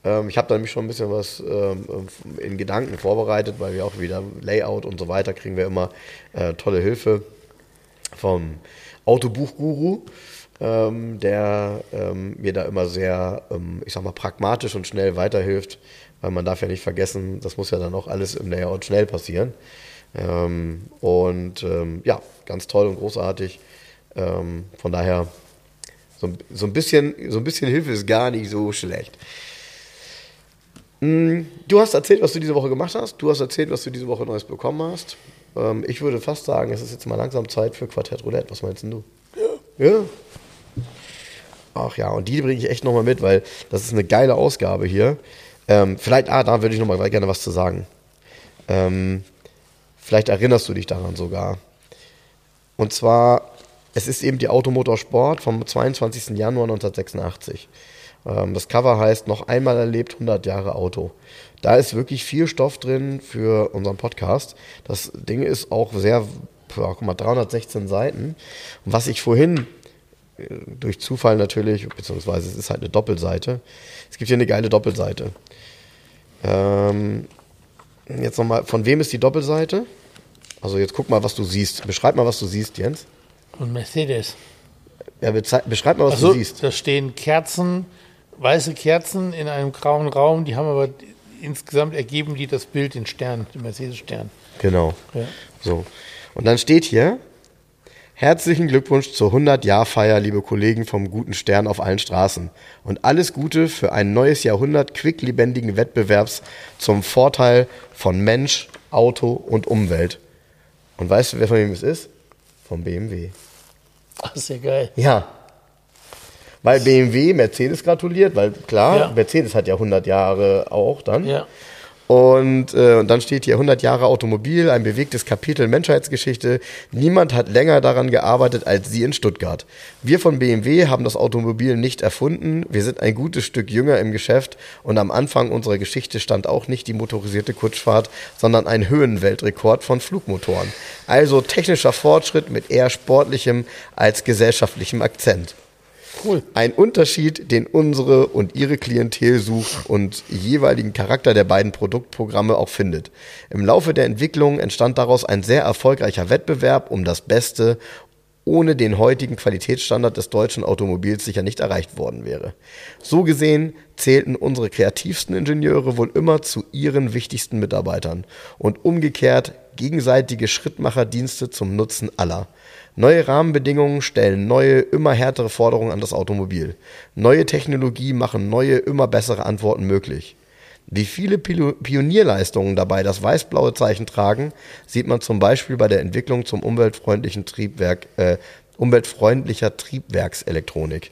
Ähm, ich habe da nämlich schon ein bisschen was ähm, in Gedanken vorbereitet, weil wir auch wieder Layout und so weiter kriegen wir immer äh, tolle Hilfe vom Autobuchguru, ähm, der ähm, mir da immer sehr, ähm, ich sag mal, pragmatisch und schnell weiterhilft, weil man darf ja nicht vergessen, das muss ja dann auch alles im Layout schnell passieren. Ähm, und ähm, ja, ganz toll und großartig. Ähm, von daher, so, ein- so, ein bisschen, so ein bisschen Hilfe ist gar nicht so schlecht. Mm, Du hast erzählt, was du diese Woche gemacht hast. Du hast erzählt, was du diese Woche Neues bekommen hast. Ich würde fast sagen, es ist jetzt mal langsam Zeit für Quartett Roulette. Was meinst denn du? Ja. Ja? Ach ja, und die bringe ich echt nochmal mit, weil das ist eine geile Ausgabe hier. Ähm, vielleicht, ah, da würde ich nochmal gerne was zu sagen. Ähm, vielleicht erinnerst du dich daran sogar. Und zwar, es ist eben die Automotorsport vom 22. Januar 1986. Ähm, das Cover heißt Noch einmal erlebt 100 Jahre Auto. Da ist wirklich viel Stoff drin für unseren Podcast. Das Ding ist auch sehr, ja, guck mal, 316 Seiten. Und was ich vorhin durch Zufall natürlich, beziehungsweise es ist halt eine Doppelseite. Es gibt hier eine geile Doppelseite. Ähm, jetzt nochmal, von wem ist die Doppelseite? Also jetzt guck mal, was du siehst. Beschreib mal, was du siehst, Jens. Und Mercedes. Ja, beschreib mal, was Also, du siehst. da stehen Kerzen, weiße Kerzen in einem grauen Raum, die haben aber insgesamt ergeben die das Bild, den Stern, den Mercedes-Stern. Genau. Ja. So. Und dann steht hier, herzlichen Glückwunsch zur 100-Jahr-Feier, liebe Kollegen vom Guten Stern auf allen Straßen. Und alles Gute für ein neues Jahrhundert quicklebendigen Wettbewerbs zum Vorteil von Mensch, Auto und Umwelt. Und weißt du, wer von wem es ist? Vom BMW. Ach, ist ja geil. Ja. Weil BMW Mercedes gratuliert, weil klar, Ja. Mercedes hat ja 100 Jahre auch dann. Ja. Und, äh, und dann steht hier 100 Jahre Automobil, ein bewegtes Kapitel Menschheitsgeschichte. Niemand hat länger daran gearbeitet als Sie in Stuttgart. Wir von BMW haben das Automobil nicht erfunden. Wir sind ein gutes Stück jünger im Geschäft und am Anfang unserer Geschichte stand auch nicht die motorisierte Kutschfahrt, sondern ein Höhenweltrekord von Flugmotoren. Also technischer Fortschritt mit eher sportlichem als gesellschaftlichem Akzent. Cool. Ein Unterschied, den unsere und ihre Klientel sucht und jeweiligen Charakter der beiden Produktprogramme auch findet. Im Laufe der Entwicklung entstand daraus ein sehr erfolgreicher Wettbewerb um das Beste, ohne den heutigen Qualitätsstandard des deutschen Automobils sicher nicht erreicht worden wäre. So gesehen zählten unsere kreativsten Ingenieure wohl immer zu ihren wichtigsten Mitarbeitern und umgekehrt gegenseitige Schrittmacherdienste zum Nutzen aller. Neue Rahmenbedingungen stellen neue, immer härtere Forderungen an das Automobil. Neue Technologie machen neue, immer bessere Antworten möglich. Wie viele Pionierleistungen dabei das weiß-blaue Zeichen tragen, sieht man zum Beispiel bei der Entwicklung zum umweltfreundlichen Triebwerk, äh, umweltfreundlicher Triebwerkselektronik.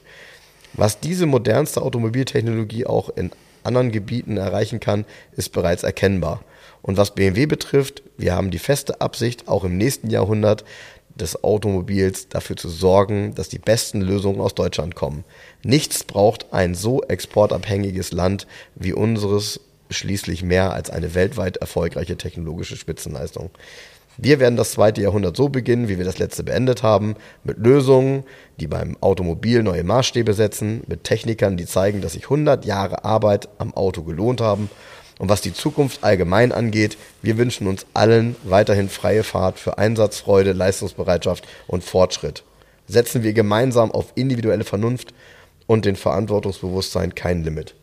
Was diese modernste Automobiltechnologie auch in anderen Gebieten erreichen kann, ist bereits erkennbar. Und was BMW betrifft, wir haben die feste Absicht, auch im nächsten Jahrhundert des Automobils dafür zu sorgen, dass die besten Lösungen aus Deutschland kommen. Nichts braucht ein so exportabhängiges Land wie unseres schließlich mehr als eine weltweit erfolgreiche technologische Spitzenleistung. Wir werden das zweite Jahrhundert so beginnen, wie wir das letzte beendet haben, mit Lösungen, die beim Automobil neue Maßstäbe setzen, mit Technikern, die zeigen, dass sich 100 Jahre Arbeit am Auto gelohnt haben. Und was die Zukunft allgemein angeht, wir wünschen uns allen weiterhin freie Fahrt für Einsatzfreude, Leistungsbereitschaft und Fortschritt. Setzen wir gemeinsam auf individuelle Vernunft und den Verantwortungsbewusstsein kein Limit.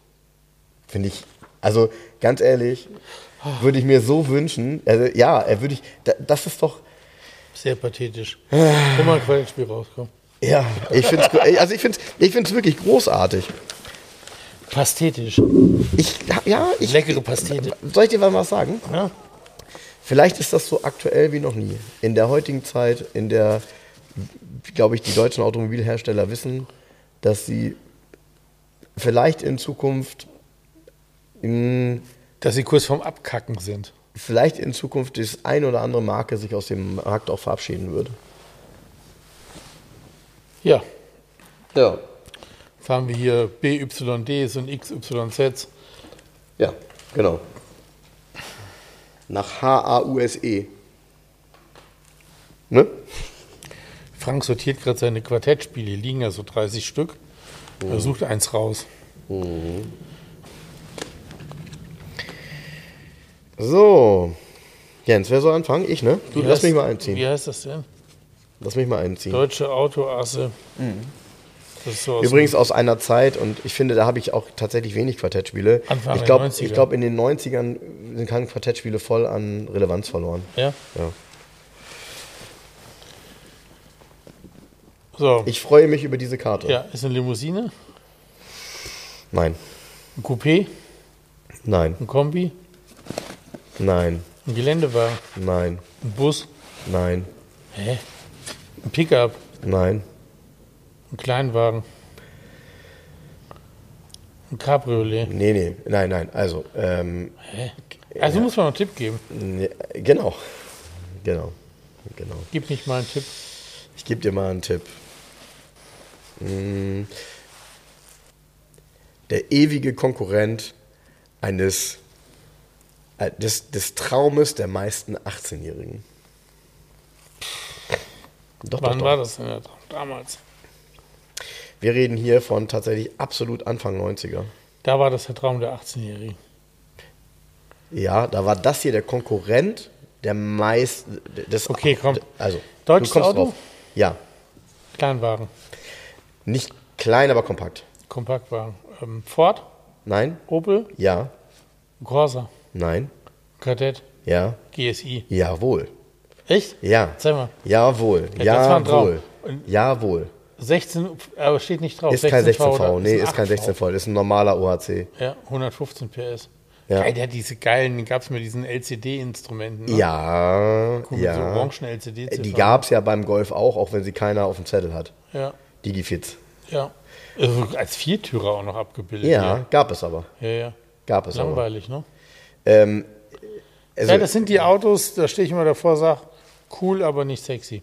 Finde ich also ganz ehrlich, würde ich mir so wünschen. Also, ja, er würde ich. Das ist doch. Sehr pathetisch. Wo mal Quellenspiel rauskommt. Ja, ich finde es also ich find's, ich find's wirklich großartig. Pasthetisch. Ich, ja, ich, Leckere Pastete. Soll ich dir mal was sagen? Ja. Vielleicht ist das so aktuell wie noch nie. In der heutigen Zeit, in der, glaube ich, die deutschen Automobilhersteller wissen, dass sie vielleicht in Zukunft dass sie kurz vorm Abkacken sind. Vielleicht in Zukunft das ein oder andere Marke sich aus dem Markt auch verabschieden würde. Ja. Ja. Fahren wir hier BYDs und XYZs. Ja, genau. Nach HAUSE. Ne? Frank sortiert gerade seine Quartettspiele, liegen ja so 30 Stück. Mhm. Er sucht eins raus. Mhm. So. Jens, wer soll anfangen? Ich, ne? Du, wie lass heißt, mich mal einziehen. Wie heißt das denn? Lass mich mal einziehen. Deutsche Autoasse. Mhm. So Übrigens aus einer Zeit, und ich finde, da habe ich auch tatsächlich wenig Quartettspiele. Anfang ich glaube, glaub, in den 90ern sind keine Quartettspiele voll an Relevanz verloren. Ja? Ja. So. Ich freue mich über diese Karte. Ja, ist eine Limousine? Nein. Ein Coupé? Nein. Ein Kombi? Nein. Ein Geländewagen? Nein. Ein Bus? Nein. Hä? Ein Pickup? Nein. Ein Kleinwagen? Ein Cabriolet? Nee, nee, nein, nein. Also, ähm, Hä? Also ja. muss man einen Tipp geben. Nee, genau. Genau. Genau. Gib nicht mal einen Tipp. Ich gebe dir mal einen Tipp. Hm. Der ewige Konkurrent eines äh, des, des Traumes der meisten 18-Jährigen. Doch, Wann doch, doch. war das denn damals? Wir reden hier von tatsächlich absolut Anfang 90er. Da war das der Traum der 18-Jährigen. Ja, da war das hier der Konkurrent der meisten. okay, komm. Also, Deutsches Auto? Drauf. Ja. Kleinwagen. Nicht klein, aber kompakt. Kompaktwagen. Ähm, Ford? Nein. Opel? Ja. Corsa? Nein. Kadett? Ja. GSI? Jawohl. Echt? Ja. Zeig mal. Jawohl. Ja, Jawohl. Jawohl. 16, aber steht nicht drauf. Ist 16 kein 16 V, nee, ist, ist kein 16 V, das ist ein normaler OHC. Ja, 115 PS. Ja. Geil, der hat diese geilen, gab es mit diesen LCD-Instrumenten. Ne? Ja, cool, ja. So orangen LCD Die gab es ja beim Golf auch, auch wenn sie keiner auf dem Zettel hat. Ja. Digifits. Ja. Also als Viertürer auch noch abgebildet. Ja, ja, gab es aber. Ja, ja. Gab es Langweilig, aber. ne? Ähm, also, ja, das sind die Autos, da stehe ich immer davor und sage, cool, aber nicht sexy.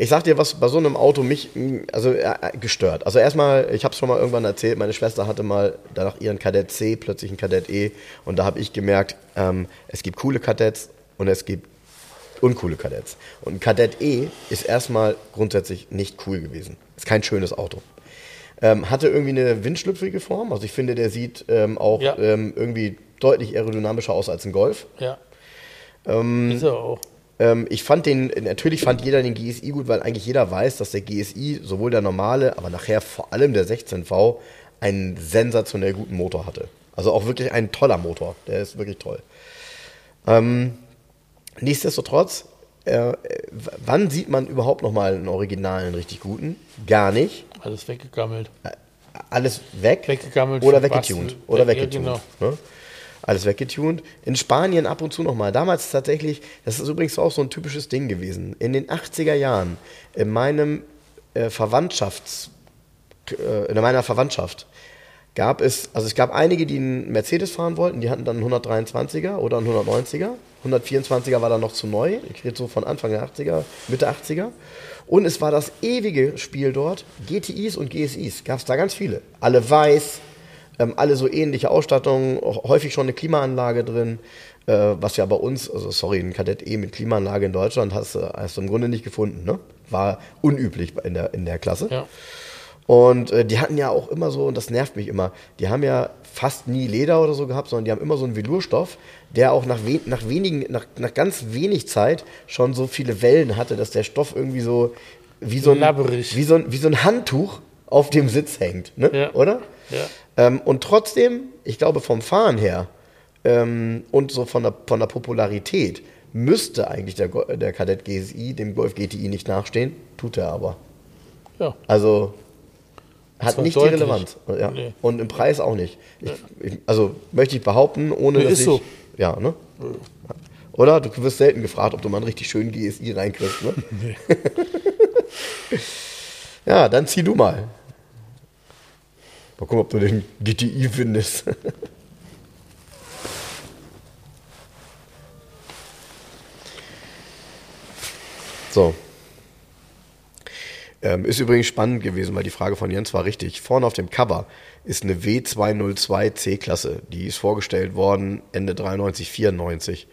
Ich sag dir, was bei so einem Auto mich also äh, gestört. Also erstmal, ich habe es schon mal irgendwann erzählt, meine Schwester hatte mal danach ihren Kadett C plötzlich einen Kadett E und da habe ich gemerkt, ähm, es gibt coole Kadetts und es gibt uncoole Kadetts. Und ein Kadett E ist erstmal grundsätzlich nicht cool gewesen. Ist kein schönes Auto. Ähm, hatte irgendwie eine windschlüpfrige Form. Also ich finde, der sieht ähm, auch Ja. ähm, irgendwie deutlich aerodynamischer aus als ein Golf. Ja. Ähm, Ist er auch. Ähm, ich fand den, natürlich fand jeder den GSI gut, weil eigentlich jeder weiß, dass der GSI, sowohl der normale, aber nachher vor allem der 16V, einen sensationell guten Motor hatte. Also auch wirklich ein toller Motor. Der ist wirklich toll. Ähm, nichtsdestotrotz, Äh, w- wann sieht man überhaupt noch mal einen originalen, richtig guten? Gar nicht. Alles weggegammelt. Alles weg. Weggegammelt, Oder weggetunt. Oder Ja, weggetunt. genau. Ne? Alles weggetunt. In Spanien ab und zu nochmal. Damals tatsächlich, das ist übrigens auch so ein typisches Ding gewesen. In den 80er Jahren, in meinem äh, Verwandtschafts, äh, in meiner Verwandtschaft, gab es, also es gab einige, die einen Mercedes fahren wollten, die hatten dann einen 123er oder einen 190er. 124er war dann noch zu neu. Ich rede so von Anfang der 80er, Mitte 80er. Und es war das ewige Spiel dort, GTIs und GSIs. Gab es da ganz viele. Alle weiß, ähm, alle so ähnliche Ausstattungen, häufig schon eine Klimaanlage drin. Äh, was ja bei uns, also sorry, ein Kadett E mit Klimaanlage in Deutschland hast, du- hast du im Grunde nicht gefunden. Ne? War unüblich in der, in der Klasse. Ja. Und äh, die hatten ja auch immer so, und das nervt mich immer, die haben ja fast nie Leder oder so gehabt, sondern die haben immer so einen Velourstoff, der auch nach, we nach wenigen, nach, nach ganz wenig Zeit schon so viele Wellen hatte, dass der Stoff irgendwie so wie so ein, Labberig. wie so ein, wie so ein Handtuch auf dem Sitz hängt, ne? Ja. oder? Ja. Ähm, und trotzdem, ich glaube vom Fahren her ähm, und so von der, von der Popularität müsste eigentlich der, der Kadett GSI dem Golf GTI nicht nachstehen, tut er aber. Ja. Also hat nicht deutlich. die Relevanz. Ja. Nee. Und im Preis auch nicht. Ich, ich, also möchte ich behaupten, ohne Nee, dass ist ich. so. Ja, ne? Oder? Du wirst selten gefragt, ob du mal einen richtig schönen GSI reinkriegst, ne? ja, dann zieh du mal. Mal gucken, ob du den GTI findest. so. Ähm, ist übrigens spannend gewesen, weil die Frage von Jens war richtig. Vorne auf dem Cover ist eine W202 C-Klasse. Die ist vorgestellt worden Ende 93, 94.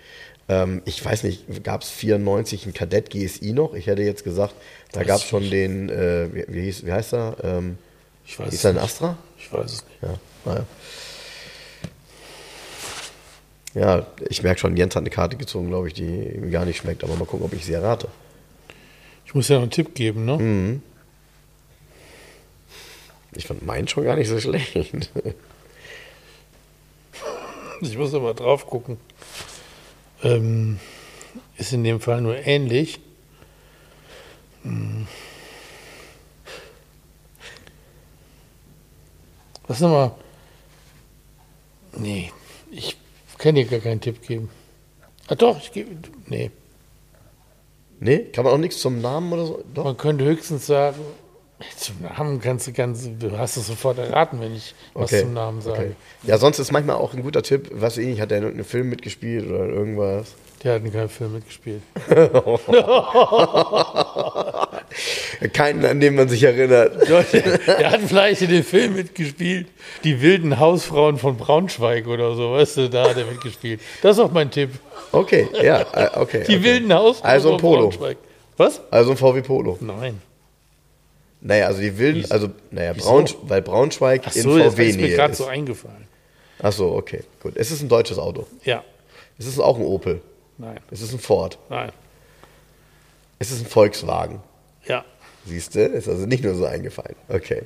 Ähm, ich weiß nicht, gab es 94 ein Kadett GSI noch? Ich hätte jetzt gesagt, da gab es schon den, äh, wie, wie, hieß, wie heißt er? Ähm, Ich weiß ist er ein. Astra? Weiß es nicht. Ja, naja. Ja, ich merke schon, Jens hat eine Karte gezogen, glaube ich, die ihm gar nicht schmeckt. Aber mal gucken, ob ich sie errate. Ich muss ja noch einen Tipp geben, ne? Hm. Ich fand meinen schon gar nicht so schlecht. Ich muss aber drauf gucken. Ähm, ist in dem Fall nur ähnlich. Hm. Was nochmal? Nee, ich kann dir gar keinen Tipp geben. Ah doch, ich gebe. Nee. nee, kann man auch nichts zum Namen oder so? Doch. Man könnte höchstens sagen, zum Namen kannst du ganz, du hast es sofort erraten, wenn ich was zum Namen sage. okay. Ja, sonst ist manchmal auch ein guter Tipp, was ich, hat er in irgendeinem Film mitgespielt oder irgendwas. Der hat in keinem Film mitgespielt. Keinen, an den man sich erinnert. Der hat vielleicht in dem Film mitgespielt. Die wilden Hausfrauen von Braunschweig oder so, weißt du, da hat er mitgespielt. Das ist auch mein Tipp. Okay, ja, äh, okay. Die okay. wilden Hausfrauen Also ein von Polo. Braunschweig. Was? Also ein VW Polo. Nein. Naja, also die wilden, also, naja, Wieso? Braun, weil Braunschweig Ach in so, das ist mir VW-Nähe gerade so eingefallen. Ach so, okay, gut. Es ist ein deutsches Auto. Ja. Es ist auch ein Opel. Nein. Es ist ein Ford. Nein. Es ist ein Volkswagen. Ja. Siehst du? Ist also nicht nur so eingefallen. Okay.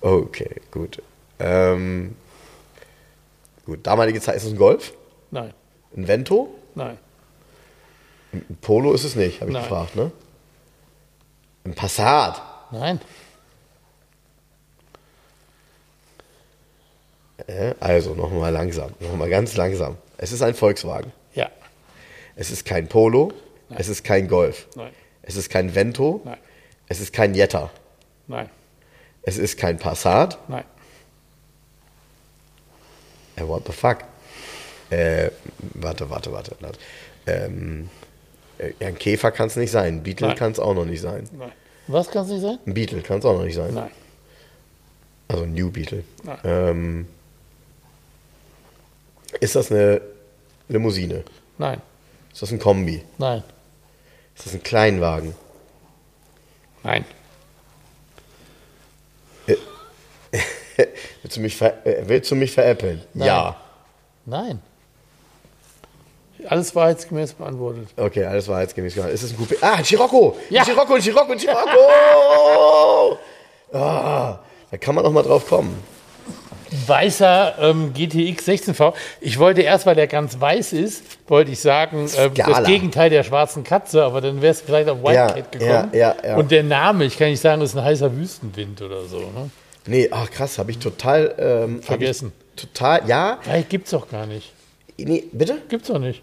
Okay, gut. Ähm, gut, damalige Zeit ist es ein Golf, Nein. ein Vento, Nein. ein Polo ist es nicht, habe ich Nein. gefragt, ne? Ein Passat. Nein. Äh, also, nochmal langsam, nochmal ganz langsam. Es ist ein Volkswagen. Es ist kein Polo, es ist kein Golf. Nein. Es ist kein Vento, Nein. es ist kein Jetta. Nein. Es ist kein Passat. Nein. Äh, what the fuck? Äh, warte, warte, warte. warte. Ähm, äh, ein Käfer kann es nicht sein. Ein Beetle Nein. kann es auch noch nicht sein. Nein. Was kann es nicht sein? Ein Beetle kann es auch noch nicht sein. Nein. Also ein New Beetle. Nein. Ähm, ist das eine Limousine? Nein. Ist das ein Kombi? Nein. Ist das ein Kleinwagen? Nein. Willst du mich, äh, willst du mich veräppeln? Nein. Ja. Nein. Alles wahrheitsgemäß beantwortet. Okay, alles war jetzt gemäß gemacht. Ist es ein Coupé? Ah, ein Scirocco! Ja. Ein Scirocco, ein Scirocco, ein Scirocco! ah, da kann man noch mal drauf kommen. Weißer ähm, GTX 16V. Ich wollte erst, weil der ganz weiß ist, wollte ich sagen, äh, das. Gegenteil der schwarzen Katze, aber dann wäre es vielleicht auf Wildcat Ja, gekommen. ja, ja. Und der Name, ich kann nicht sagen, das ist ein heißer Wüstenwind oder so. Ne? Nee, ach krass, habe ich total ähm, Vergessen. Ich total, ja. Ja, gibt's doch gar nicht. Nee, bitte? Gibt's doch nicht.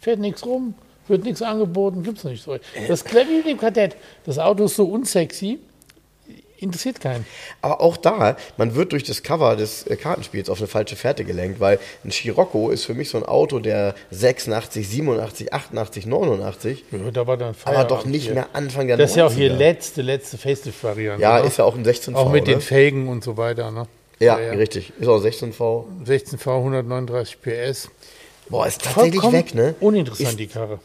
Fährt nichts rum, wird nichts angeboten, gibt's nicht so. Das Klavier mit dem Kadett, das Auto ist so unsexy, interessiert keinen. Aber auch da, man wird durch das Cover des äh, Kartenspiels auf eine falsche Fährte gelenkt, weil ein Scirocco ist für mich so ein Auto der 86, 87, 88, 89, Ja, da war dann aber doch nicht hier. mehr Anfang der Das ist ja auch hier 90er. letzte, letzte Facelift-Variante. Ja, ne? ist ja auch ein 16V. Auch mit ne? den Felgen und so weiter. Ne? Ja, richtig. Ist auch 16V. 16V, 139 PS. Boah, ist tatsächlich Vollkommen weg, ne? uninteressant, Ist- die Karre.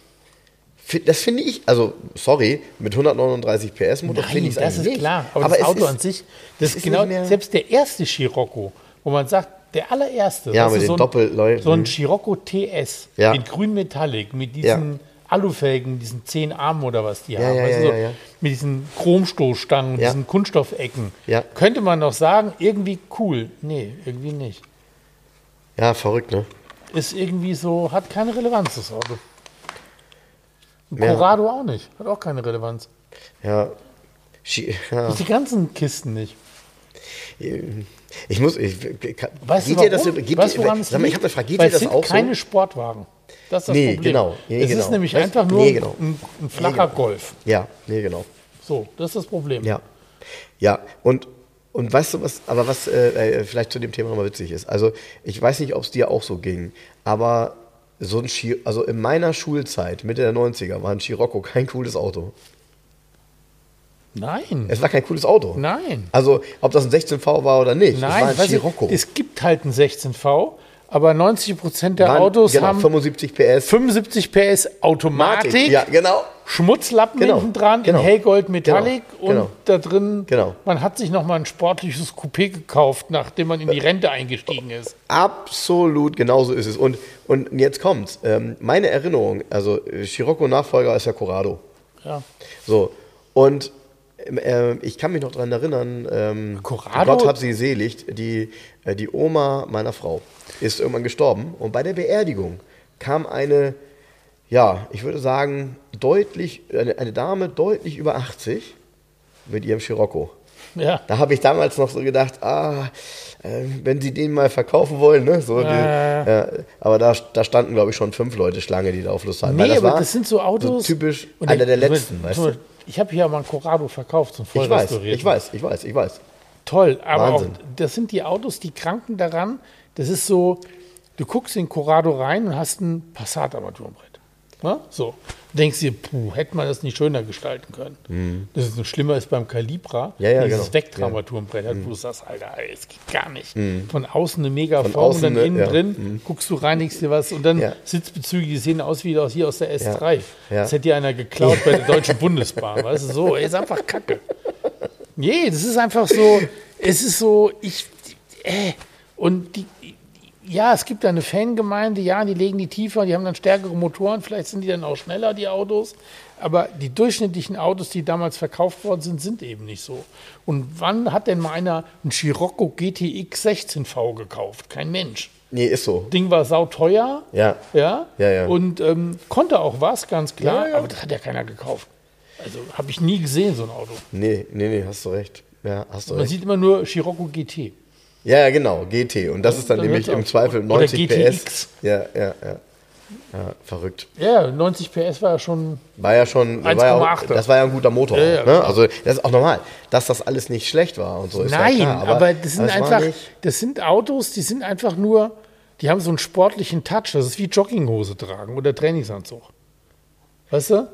Das finde ich, also sorry, mit 139 PS Motor finde ich das ist nicht. klar. Aber, das es Auto ist- an sich, das ist genau, selbst der erste Scirocco, wo man sagt, der allererste, Ja, das mit ist den so ein, so ein Mhm. Scirocco TS Ja. in grün Metallic mit Ja. diesen Alufelgen, diesen zehn Armen oder was die Ja, haben, ja, ja, du, so, ja, ja. mit diesen Chromstoßstangen, Ja. diesen Kunststoffecken. Ja. Könnte man noch sagen, irgendwie cool. Nee, irgendwie nicht. Ja, verrückt, ne? Ist irgendwie so, hat keine Relevanz, das Auto. Ja. Corrado auch nicht, hat auch keine Relevanz. Ja. Ja. Die ganzen Kisten nicht. Ich muss. Ich, kann, Weißt geht du dir das, warum? geht weißt woran es mal, ich liegt? habe eine Frage, geht Weil dir das sind auch keine so? Sportwagen. Das ist das Nee, Problem. genau. Nee, es genau. ist nämlich Weißt- einfach nur nee, genau. ein, ein flacher genau. Golf. Ja, nee, genau. So, das ist das Problem. Ja. Ja, und, und weißt du was, aber was äh, äh, vielleicht zu dem Thema nochmal witzig ist. Also, ich weiß nicht, ob es dir auch so ging, aber so ein Ski, also in meiner Schulzeit, Mitte der 90er, war ein Scirocco kein cooles Auto. Nein. Es war kein cooles Auto. Nein. Also, ob das ein 16V war oder nicht, es war Nein, ein Scirocco. es gibt halt einen 16V, aber 90 Prozent der Waren- Autos genau, haben 75 PS. 75 PS Automatik, Ja, genau. Schmutzlappen Genau, hinten dran genau, in hellgold Metallic genau, und genau. da drin, Genau. man hat sich nochmal ein sportliches Coupé gekauft, nachdem man in die Rente eingestiegen ist. Absolut, genauso ist es. Und, und jetzt kommt's. Ähm, meine Erinnerung, also äh, Scirocco-Nachfolger ist ja Corrado. Ja. So, und äh, ich kann mich noch daran erinnern, ähm, Corrado? Gott hab sie selig, die, äh, die Oma meiner Frau ist irgendwann gestorben und bei der Beerdigung kam eine, ja, ich würde sagen, deutlich, eine, eine Dame deutlich über 80 mit ihrem Scirocco. Ja. Da habe ich damals noch so gedacht, ah, äh, wenn sie den mal verkaufen wollen, ne? So, die, Ja, ja, aber da, da standen, glaube ich, schon fünf Leute Schlange, die da auf Lust hatten. Nee, Weil aber das sind so Autos. So typisch einer der letzten, weißt du? Ich habe hier mal einen Corrado verkauft, einen voll Ich weiß, ich weiß, ich weiß, ich weiß. Toll, aber auch, das sind die Autos, die kranken daran. Das ist so, du guckst in Corrado rein und hast ein Passat-Armaturenbrett. Ne? So. Denkst dir, puh, hätte man das nicht schöner gestalten können. Das ist so schlimmer ist beim Calibra, Mhm. Ja, ja, dieses genau. Vectra-Armaturenbrett hat, wo du sagst, Alter, es geht gar nicht. Von außen eine mega Von Form und außen dann eine- innen ja. drin guckst du, reinigst dir was und dann Ja. Sitzbezüge, die sehen aus wie aus hier aus der S3. Ja. Das hätte dir einer geklaut bei der Deutschen Bundesbahn. Weißt du, so, ist einfach Kacke. Nee, das ist einfach so, es ist so, ich, äh, und die, ja, es gibt eine Fangemeinde, ja, die legen die tiefer, die haben dann stärkere Motoren, vielleicht sind die dann auch schneller, die Autos, aber die durchschnittlichen Autos, die damals verkauft worden sind, sind eben nicht so. Und wann hat denn mal einer einen Scirocco GTX 16V gekauft? Kein Mensch. Nee, ist so. Ding war sauteuer, Ja. ja, Ja, ja. und ähm, konnte auch was, ganz klar, Ja, ja. aber das hat ja keiner gekauft. Also habe ich nie gesehen, so ein Auto. Nee, nee, nee, hast du recht. Ja, hast du Man recht. sieht immer nur Scirocco GT. Ja, genau, GT. Und das ist dann Dann nämlich im. Zweifel Oder 90 GTX. PS. Ja, ja, ja. Ja, verrückt. Ja, 90 PS war ja schon. War ja schon, war ja auch, 1,8er. das war ja ein guter Motor. Ja, ja, ne? Also das ist auch normal, dass das alles nicht schlecht war und so ist Nein, klar. aber, das sind war einfach, das sind Autos, die sind einfach nur, die haben so einen sportlichen Touch. Das ist wie Jogginghose tragen oder Trainingsanzug. Weißt du?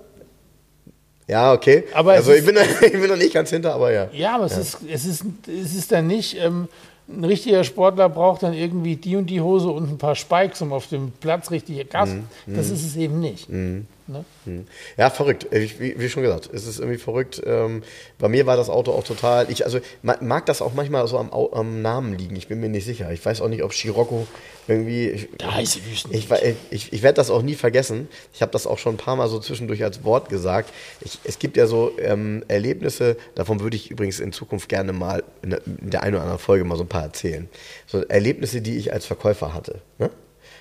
Ja, okay. Aber also ist- ich bin, da- ich bin noch nicht ganz hinter, aber ja. Ja, aber es, Ist, es, ist, es ist dann nicht, ähm, ein richtiger Sportler braucht dann irgendwie die und die Hose und ein paar Spikes, um auf dem Platz richtig Gas. Mhm, Das ist es eben nicht. Ne? Ja, verrückt. Ich, wie, wie schon gesagt, es ist irgendwie verrückt. Ähm, bei mir war das Auto auch total. Ich also ma- mag das auch manchmal so am, am Namen liegen. Ich bin mir nicht sicher. Ich weiß auch nicht, ob Scirocco irgendwie. Ich, Der heiße Wüsten. Ich, ich, ich werde das auch nie vergessen. Ich habe das auch schon ein paar Mal so zwischendurch als Wort gesagt. Es gibt ja so ähm, Erlebnisse, davon würde ich übrigens in Zukunft gerne mal in der, in der einen oder anderen Folge mal so ein paar erzählen. So Erlebnisse, die ich als Verkäufer hatte. Ne?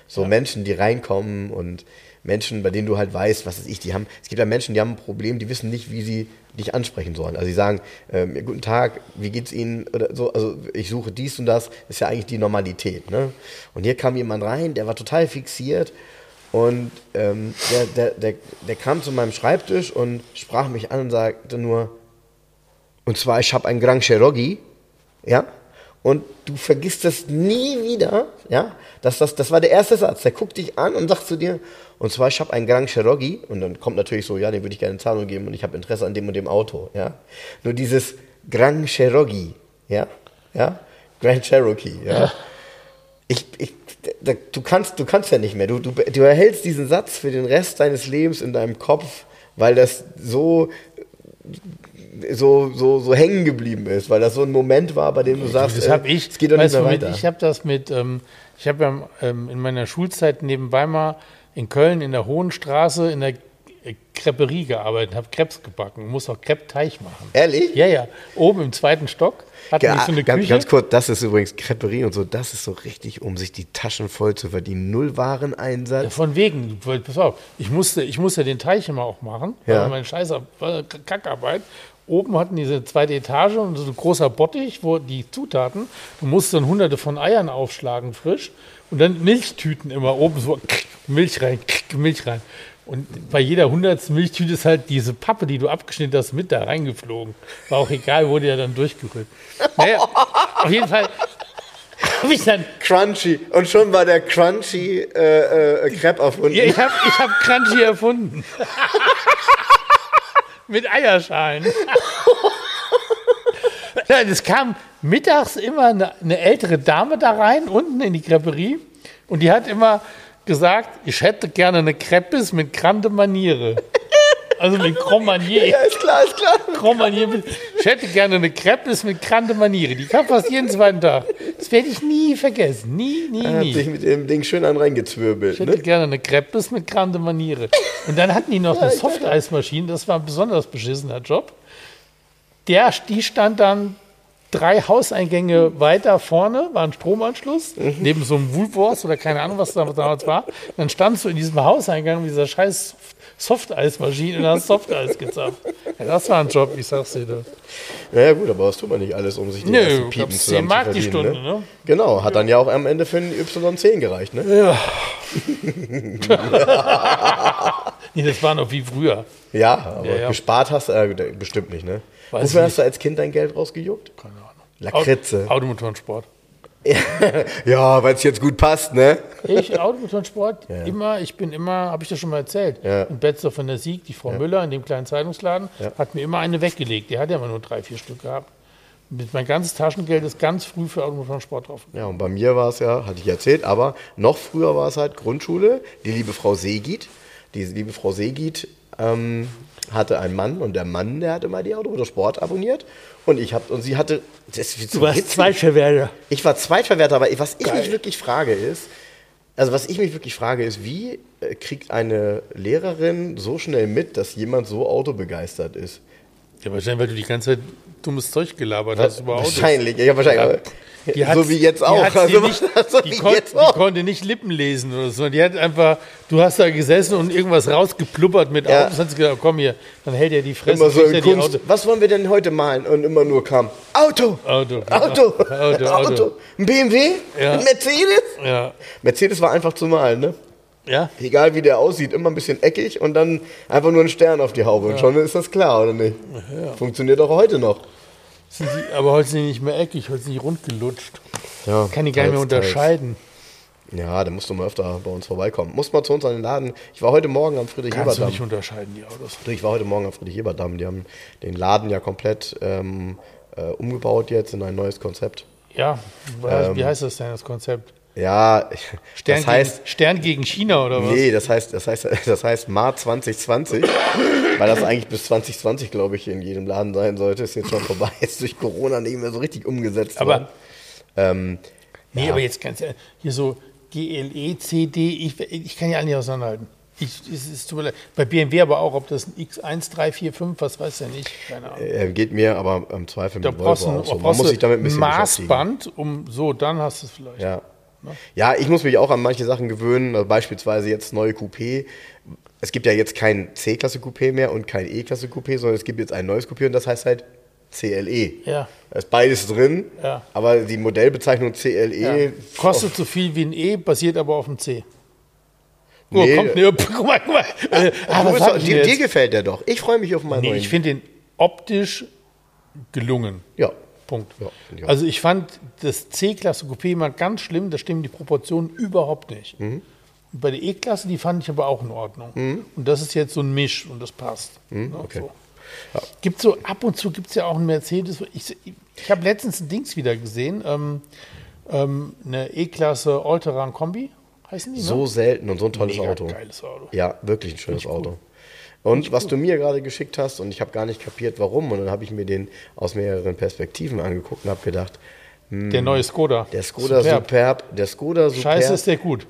So Menschen, die reinkommen und Menschen, bei denen du halt weißt, was ist ich, die haben, es gibt ja Menschen, die haben ein Problem, die wissen nicht, wie sie dich ansprechen sollen. Also sie sagen, ähm, guten Tag, wie geht's Ihnen? Oder so, also ich suche dies und das, ist ja eigentlich die Normalität. Ne? Und hier kam jemand rein, der war total fixiert und ähm, der, der, der, der kam zu meinem Schreibtisch und sprach mich an und sagte nur, und zwar, ich habe einen Grand Cherokee, ja, und du vergisst das nie wieder, ja, das, das, das war der erste Satz, der guckt dich an und sagt zu dir, und zwar, ich habe einen Grand Cherokee, und dann kommt natürlich so, ja, den würde ich gerne in Zahlung geben und ich habe Interesse an dem und dem Auto, ja. Nur dieses Grand Cherokee, ja, ja, Grand Cherokee, ja. Ich, ich, da, du, kannst, du kannst ja nicht mehr. Du, du, du erhältst diesen Satz für den Rest deines Lebens in deinem Kopf, weil das so, so, so, so hängen geblieben ist, weil das so ein Moment war, bei dem du sagst, Das äh, habe ich. es geht doch nicht mehr weiter. Ich habe das mit, ähm, ich habe ja ähm, in meiner Schulzeit neben Weimar in Köln in der Hohen Straße in der Creperie gearbeitet, habe Krebs gebacken, muss auch Kreppteig machen. Ehrlich? Ja, ja. Oben im zweiten Stock hatten Ja, so eine ganz, Küche. ganz kurz, das ist übrigens Creperie und so, das ist so richtig, um sich die Taschen voll zu verdienen. Null Wareneinsatz. Ja, von wegen, pass auf, ich musste, ich musste den Teich immer auch machen, Ja. weil meine Scheiß war Kackarbeit. Oben hatten diese zweite Etage und so ein großer Bottich, wo die Zutaten, du musst dann hunderte von Eiern aufschlagen, frisch. Und dann Milchtüten immer oben so Milch rein, Milch rein. Und bei jeder hundertsten Milchtüte ist halt diese Pappe, die du abgeschnitten hast, mit da reingeflogen. War auch egal, wurde ja dann durchgerührt. Naja, auf jeden Fall habe ich dann Crunchy. Und schon war der Crunchy äh, äh, Crepe erfunden. Ja, ich habe ich hab Crunchy erfunden. Mit Eierschalen. Nein, es kam mittags immer eine, eine ältere Dame da rein, unten in die Creperie. Und die hat immer gesagt, ich hätte gerne eine Crepes mit Grande Maniere. Also mit Grand Manier. Ja, ist klar, ist klar. Grand Manier. Ich hätte gerne eine Crepes mit Grande Maniere. Die kam fast jeden zweiten Tag. Das werde ich nie vergessen. Nie, nie, Er hat nie. sich mit dem Ding schön an reingezwirbelt. Ich hätte Ne? gerne eine Crepes mit Grande Maniere. Und dann hatten die noch eine Softeismaschine, das war ein besonders beschissener Job. Der, die stand dann drei Hauseingänge weiter vorne, war ein Stromanschluss, neben so einem Woolworths oder keine Ahnung, was da damals war. Dann standst du in diesem Hauseingang mit dieser scheiß Softeismaschine und hast Softeis gezapft. Ja, das war ein Job, ich sag's dir. Du. Ja, ja, gut, aber das tut man nicht alles, um sich die du Piepen zusammen 10 Mark zu die verdienen, Stunde, ne? Genau, hat dann ja auch am Ende für einen Y10 gereicht, ne? Ja. nee, das war noch wie früher. Ja, aber Ja, ja. gespart hast du äh, bestimmt nicht, ne? Weiß Wofür hast du als Kind dein Geld rausgejuckt? Keine Ahnung. Lakritze. Automotorensport. ja, weil es jetzt gut passt, ne? Ich, Automotorensport, immer, ich bin immer, habe ich das schon mal erzählt, Ja. in Betzdorf von der Sieg, die Frau Müller in dem kleinen Zeitungsladen, hat mir immer eine weggelegt. Die hat ja immer nur drei, vier Stück gehabt. Mit mein ganzes Taschengeld ist ganz früh für Automotorensport drauf. Ja, und bei mir war es ja, hatte ich erzählt, aber noch früher war es halt Grundschule. Die liebe Frau Segit, diese liebe Frau Segit ähm, hatte einen Mann und der Mann, der hat immer die Automotorsport abonniert und ich habe und sie hatte. Das ist so witzig. Zweitverwerter. Ich war Zweitverwerter, aber was ich mich wirklich frage ist, also was ich mich wirklich frage ist, wie äh, kriegt eine Lehrerin so schnell mit, dass jemand so autobegeistert ist? Ja, wahrscheinlich, weil du die ganze Zeit dummes Zeug gelabert hast über Autos. Wahrscheinlich, ja wahrscheinlich. Ja. Die so wie jetzt die auch. hat's Also, dir nicht, so die, kon jetzt die auch. konnte nicht Lippen lesen oder so. Die hat einfach, du hast da gesessen und irgendwas rausgepluppert mit Ja. Hat sie gesagt, komm hier, dann hält er die Fresse. Immer so in die Kunst. Auto. Was wollen wir denn heute malen? Und immer nur kam Auto, Auto. Auto, Auto, Auto. Ein BMW, Ja. ein Mercedes. Ja. Mercedes war einfach zu malen, ne? Ja? Egal wie der aussieht, immer ein bisschen eckig und dann einfach nur ein Stern auf die Haube. Und schon ist das klar, oder nicht? Funktioniert auch heute noch. Sind die, aber heute sind die nicht mehr eckig, heute sind die rund gelutscht. Ja, Kann die gar nicht mehr teils, teils. unterscheiden. Ja, da musst du mal öfter bei uns vorbeikommen. Musst mal zu uns an den Laden. Ich war heute Morgen am Kannst du Friedrich-Ebert-Damm. nicht unterscheiden, die Autos. Du, Ich war heute Morgen am Friedrich-Ebert-Damm. Die haben den Laden ja komplett ähm, äh, umgebaut jetzt in ein neues Konzept. Ja, wie Ähm. heißt das denn, das Konzept? Ja, Stern, das heißt, gegen, Stern gegen China oder was? nee, das heißt, das heißt, das heißt Mart 2020, weil das eigentlich bis 2020, glaube ich, in jedem Laden sein sollte. Ist jetzt schon vorbei, ist durch Corona nicht mehr so richtig umgesetzt Aber- worden. Ähm, Nee, Ja. aber jetzt ganz ehrlich, hier so GLE, CD, ich, ich kann ja alle nicht auseinanderhalten. Ich, es ist. Bei BMW aber auch, ob das ein X1, 3, 4, 5, was weiß ja nicht, keine Ahnung. äh, geht mir aber im Zweifel Da mit Volvo auch so. Man muss sich damit ein bisschen ein. Maßband, um so, dann hast du es vielleicht. Ja. ja, ich muss mich auch an manche Sachen gewöhnen, also beispielsweise jetzt neue Coupé. Es gibt ja jetzt kein C-Klasse Coupé mehr und kein E-Klasse Coupé, sondern es gibt jetzt ein neues Coupé und das heißt halt CLE. Ja. Da ist beides drin, Ja. aber die Modellbezeichnung CLE Ja. Kostet so viel wie ein E, basiert aber auf dem C. Oh, Nee. kommt, nee, guck mal, guck mal. Äh, ah, bist sag doch, dir, dir gefällt der doch. Ich freue mich auf meinen Nee, neuen. ich finde den optisch gelungen. ja. Punkt. Ja, ich also ich fand das C-Klasse Coupé immer ganz schlimm, da stimmen die Proportionen überhaupt nicht. Mhm. Und bei der E-Klasse, die fand ich aber auch in Ordnung. Und das ist jetzt so ein Misch und das passt. Ja, Mhm, okay. so. Gibt so, ab und zu gibt es ja auch einen Mercedes. Ich, ich habe letztens ein Dings wieder gesehen, ähm, ähm, eine E-Klasse Alteran Kombi, heißen die, So ne? selten und so ein tolles Mega Auto. geiles Auto. Ja, wirklich ein schönes Auto. cool. Und was du mir gerade geschickt hast, und ich habe gar nicht kapiert, warum, und dann habe ich mir den aus mehreren Perspektiven angeguckt und habe gedacht, Der neue Skoda. der Skoda Superb, Superb. der Skoda Superb, Scheiße ist der gut.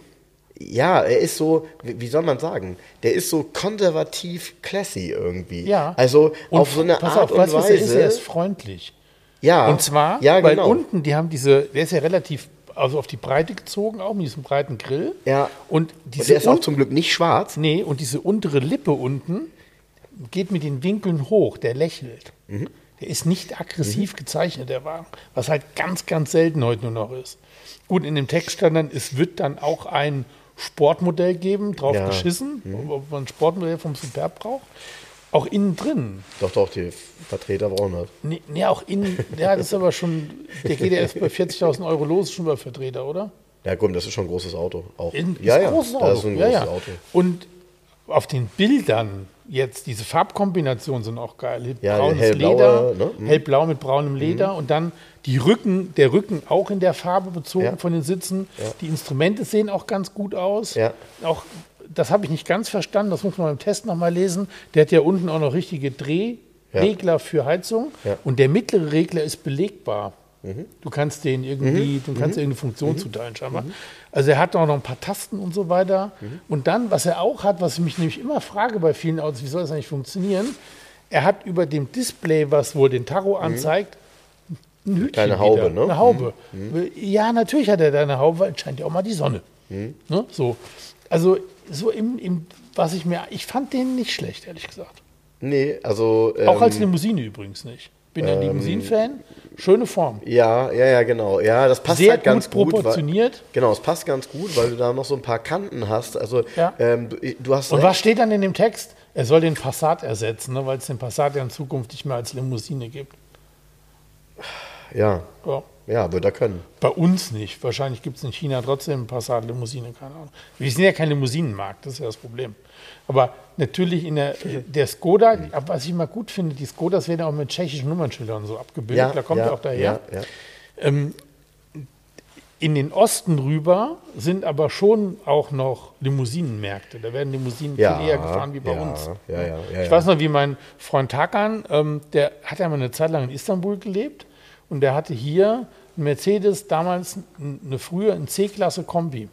Ja, er ist so, wie soll man sagen, der ist so konservativ classy irgendwie. Ja. Also Und auf so eine pass Art auf, weißt und du, was er ist? Weise. Er ist freundlich. ja. Und zwar, ja, weil genau. unten, die haben diese, der ist ja relativ, also auf die Breite gezogen, auch mit diesem breiten Grill. Ja. Und und diese, der ist auch zum Glück nicht schwarz. nee, und diese untere Lippe unten geht mit den Winkeln hoch, der lächelt. Mhm. Der ist nicht aggressiv gezeichnet, der Wagen, was halt ganz, ganz selten heute nur noch ist. Gut, in dem Text stand dann, es wird dann auch ein Sportmodell geben, drauf Ja. Mhm. geschissen, ob man ein Sportmodell vom Superb braucht. Auch innen drin. Doch, doch, die Vertreter brauchen das. Nee, nee, auch innen, ja, das ist aber schon, der geht ja erst bei 40.000 Euro los, ist schon bei Vertreter, oder? Ja, komm, das ist schon ein großes Auto. Auch. In, ist ja, ein ja, großes Auto. das ist ein ja, großes ja. Auto. Und auf den Bildern jetzt, diese Farbkombinationen sind auch geil. Ja, Braunes hellblaue, Leder, ne? Mhm. hellblau mit braunem Leder und dann die Rücken, der Rücken auch in der Farbe bezogen Ja. von den Sitzen. Die Instrumente sehen auch ganz gut aus. Ja. Auch, das habe ich nicht ganz verstanden, das muss man beim Test nochmal lesen. Der hat ja unten auch noch richtige Drehregler für Heizung Ja. Mhm. und der mittlere Regler ist belegbar. Du kannst den irgendwie, du kannst irgendeine Funktion Mhm. zuteilen scheinbar. Also er hat auch noch ein paar Tasten und so weiter. Mhm. Und dann, was er auch hat, was ich mich nämlich immer frage bei vielen Autos, wie soll das eigentlich funktionieren? Er hat über dem Display, was wohl den Tacho anzeigt, ein Hütchen Mhm. Kleine Haube, wieder, ne? Eine Haube. Ja, natürlich hat er da eine Haube, weil es scheint ja auch mal die Sonne. Mhm. Ne? So. Also so im, im, was ich mir, ich fand den nicht schlecht, ehrlich gesagt. Nee, also. Ähm, Auch als Limousine übrigens nicht. Bin ja Limousinen-Fan. Schöne Form. Ja, ja, ja, genau. Ja, das passt Sehr halt ganz gut gut. weil- proportioniert. genau, es passt ganz gut, weil du da noch so ein paar Kanten hast. Also, Ja. ähm, du, du hast. Und recht. was steht dann in dem Text? Er soll den Passat ersetzen, ne, weil es den Passat ja in Zukunft nicht mehr als Limousine gibt. Ja, Ja. ja, wird er können. Bei uns nicht. Wahrscheinlich gibt es in China trotzdem Passat-Limousine, keine Ahnung. Wir sind ja kein Limousinenmarkt, das ist ja das Problem. Aber natürlich in der, der Skoda, was ich immer gut finde, die Skodas werden auch mit tschechischen Nummernschildern so abgebildet, da kommt ja, auch daher. Ja, ja. Ähm, in den Osten rüber sind aber schon auch noch Limousinenmärkte. Da werden Limousinen Ja, viel eher gefahren wie bei ja, uns. ja, ja, ja, ich ja. weiß noch, wie mein Freund Takan, ähm, der hat ja mal eine Zeit lang in Istanbul gelebt und der hatte hier einen Mercedes, damals eine früher ein C-Klasse Kombi.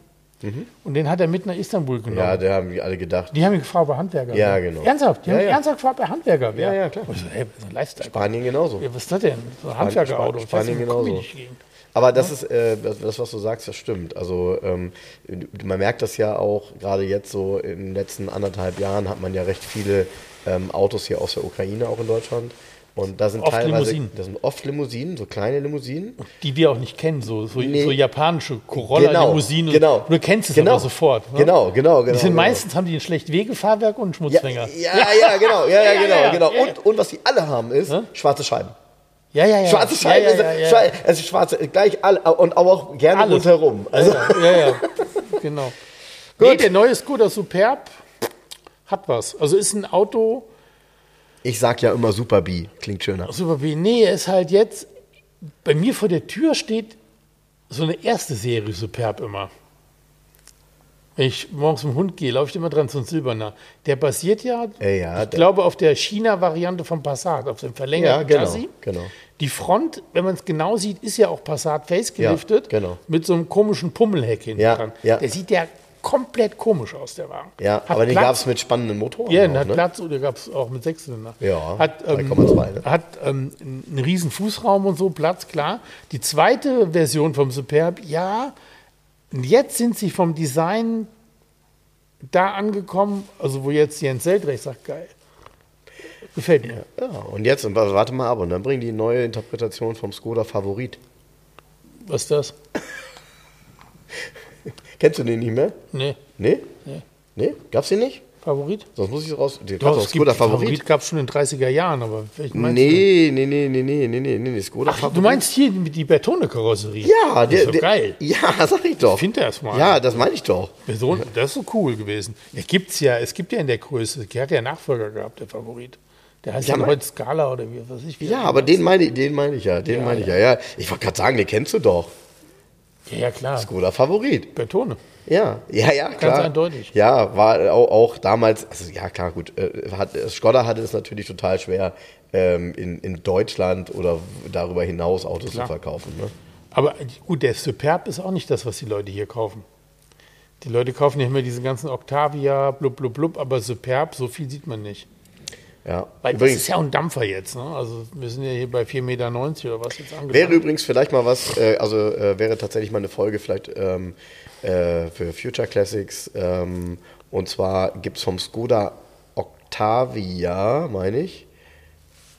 Und den hat er mit nach Istanbul genommen. Mhm. Ja, da haben wir alle gedacht. Die haben ihn gefragt, ob er Handwerker Ja, genau. Ernsthaft? Die Ja, haben ja. ernsthaft gefragt, ob er Handwerker wäre. Ja, ja, klar. Und so, hey, so ein Lifestyle. Spanien genauso. Ja, was ist das denn? So ein Handwerkerauto. Span- Spanien wie genauso. Aber das ist, äh, das, das, was du sagst, das stimmt. Also ähm, man merkt das ja auch, gerade jetzt so in den letzten anderthalb Jahren hat man ja recht viele ähm, Autos hier aus der Ukraine auch in Deutschland. Und da sind Oft teilweise, Limousinen. das sind oft Limousinen, so kleine Limousinen. Die wir auch nicht kennen, so, so, Nee. so japanische Corolla-Limousinen. genau. Du kennst es genau. aber sofort. Ne? Genau, genau, genau. Die sind genau. meistens, haben die ein schlecht Wegefahrwerk und einen Ja, Schmutzfänger. ja, ja, genau, ja, ja, Ja, genau, ja, genau. ja, Und, und was die alle haben ist schwarze Scheiben. ja, ja. ja. Schwarze Scheiben, ja, ja, ist- ja, ja. Also schwarze, gleich alle und aber auch gerne Alles. rundherum. Also, ja, ja, ja, genau. Nee, der neue Skoda Superb hat was. Also ist ein Auto, ich sag ja immer Super B, klingt schöner. Super B. Nee, ist halt jetzt, bei mir vor der Tür steht so eine erste Serie Superb immer. Wenn ich morgens dem Hund gehe, laufe ich immer dran, so ein silberner. Der basiert ja, Äh, ja, ich glaube, auf der China-Variante vom Passat, auf dem verlängerten Ja, genau, Chassis. genau. Die Front, wenn man es genau sieht, ist ja auch Passat facegeliftet. Ja, genau. Mit so einem komischen Pummelheck hinten Ja, dran. ja. Der sieht ja komplett komisch aus, der Wagen. Ja, Hat aber den Platz- gab es mit spannenden Motoren. Ja, hat ne? Platz, oder gab es auch mit Sechszylinder. Ja, hat, ähm, 3,2, ne? hat ähm, einen riesen Fußraum und so, Platz, klar. Die zweite Version vom Superb, ja, und jetzt sind sie vom Design da angekommen, also wo jetzt Jens Seldrecht sagt, geil. Gefällt mir. Ja, und jetzt, warte mal ab, und dann bringen die neue Interpretation vom Skoda Favorit. Was ist das? Kennst du den nicht mehr? Nee, Nee? Nee. Nee? Gab's den nicht? Favorit? Sonst muss ich es raus. Den Doch, du es gibt Skoda Favorit, Favorit. gab es schon in den 30er Jahren, aber welchen meinst Nee, nee, nee, nee, nee, nee, nee, nee, Skoda du? Favorit. Du meinst hier die Bertone-Karosserie? Ja, das der, ist so der, geil. Ja, sag ich doch. Find das mal. Ja, das meine ich doch. Person, das ist so cool gewesen. Ja, gibt's ja, es gibt ja in der Größe, der hat ja Nachfolger gehabt, der Favorit. Der heißt Ja, ja, heute Scala oder wie weiß ich. Wie Ja, aber den meine ich, den meine ich ja, den Ja, meine ich ja. ja. Ich wollte gerade sagen, den kennst du doch. Ja, ja, klar. Skoda Favorit. Bertone. Ja, ja, ja, klar. eindeutig. Ja, war auch, auch damals, also ja klar, gut, äh, hat, Skoda hatte es natürlich total schwer, ähm, in, in Deutschland oder darüber hinaus Autos Klar. zu verkaufen. Ne? Aber gut, der Superb ist auch nicht das, was die Leute hier kaufen. Die Leute kaufen nicht mehr diese ganzen Octavia, blub, blub, blub, aber Superb, so viel sieht man nicht. Ja. Weil das übrigens, ist ja auch ein Dampfer jetzt, ne? Also wir sind ja hier bei 4,90 Meter oder was jetzt angefangen. wäre übrigens vielleicht mal was, äh, also äh, wäre tatsächlich mal eine Folge vielleicht ähm, äh, für Future Classics. Ähm, und zwar gibt es vom Skoda Octavia, meine ich.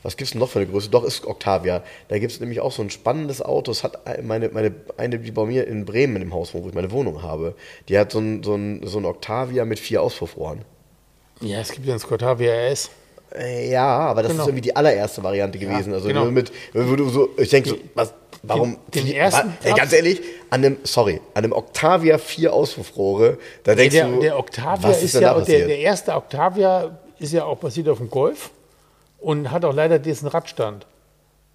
Was gibt es denn noch für eine Größe? Doch, ist Octavia. Da gibt es nämlich auch so ein spannendes Auto. Es hat meine, meine, eine, die bei mir in Bremen im Haus wohnt, wo ich meine Wohnung habe. Die hat so ein, so ein, so ein Octavia mit vier Auspuffrohren. Ja, es gibt ja ein Octavia RS. Äh, Ja, aber das Genau. ist irgendwie die allererste Variante gewesen. Also genau. nur mit, wo du so, ich denke so, was, warum? den vier- ersten wa- ey, ganz ehrlich, an einem, sorry, an einem Octavia vier Auspuffrohre, da denkst Der, du, der Octavia was ist, denn ja, der, passiert? der erste Octavia ist ja auch basiert auf dem Golf und hat auch leider diesen Radstand.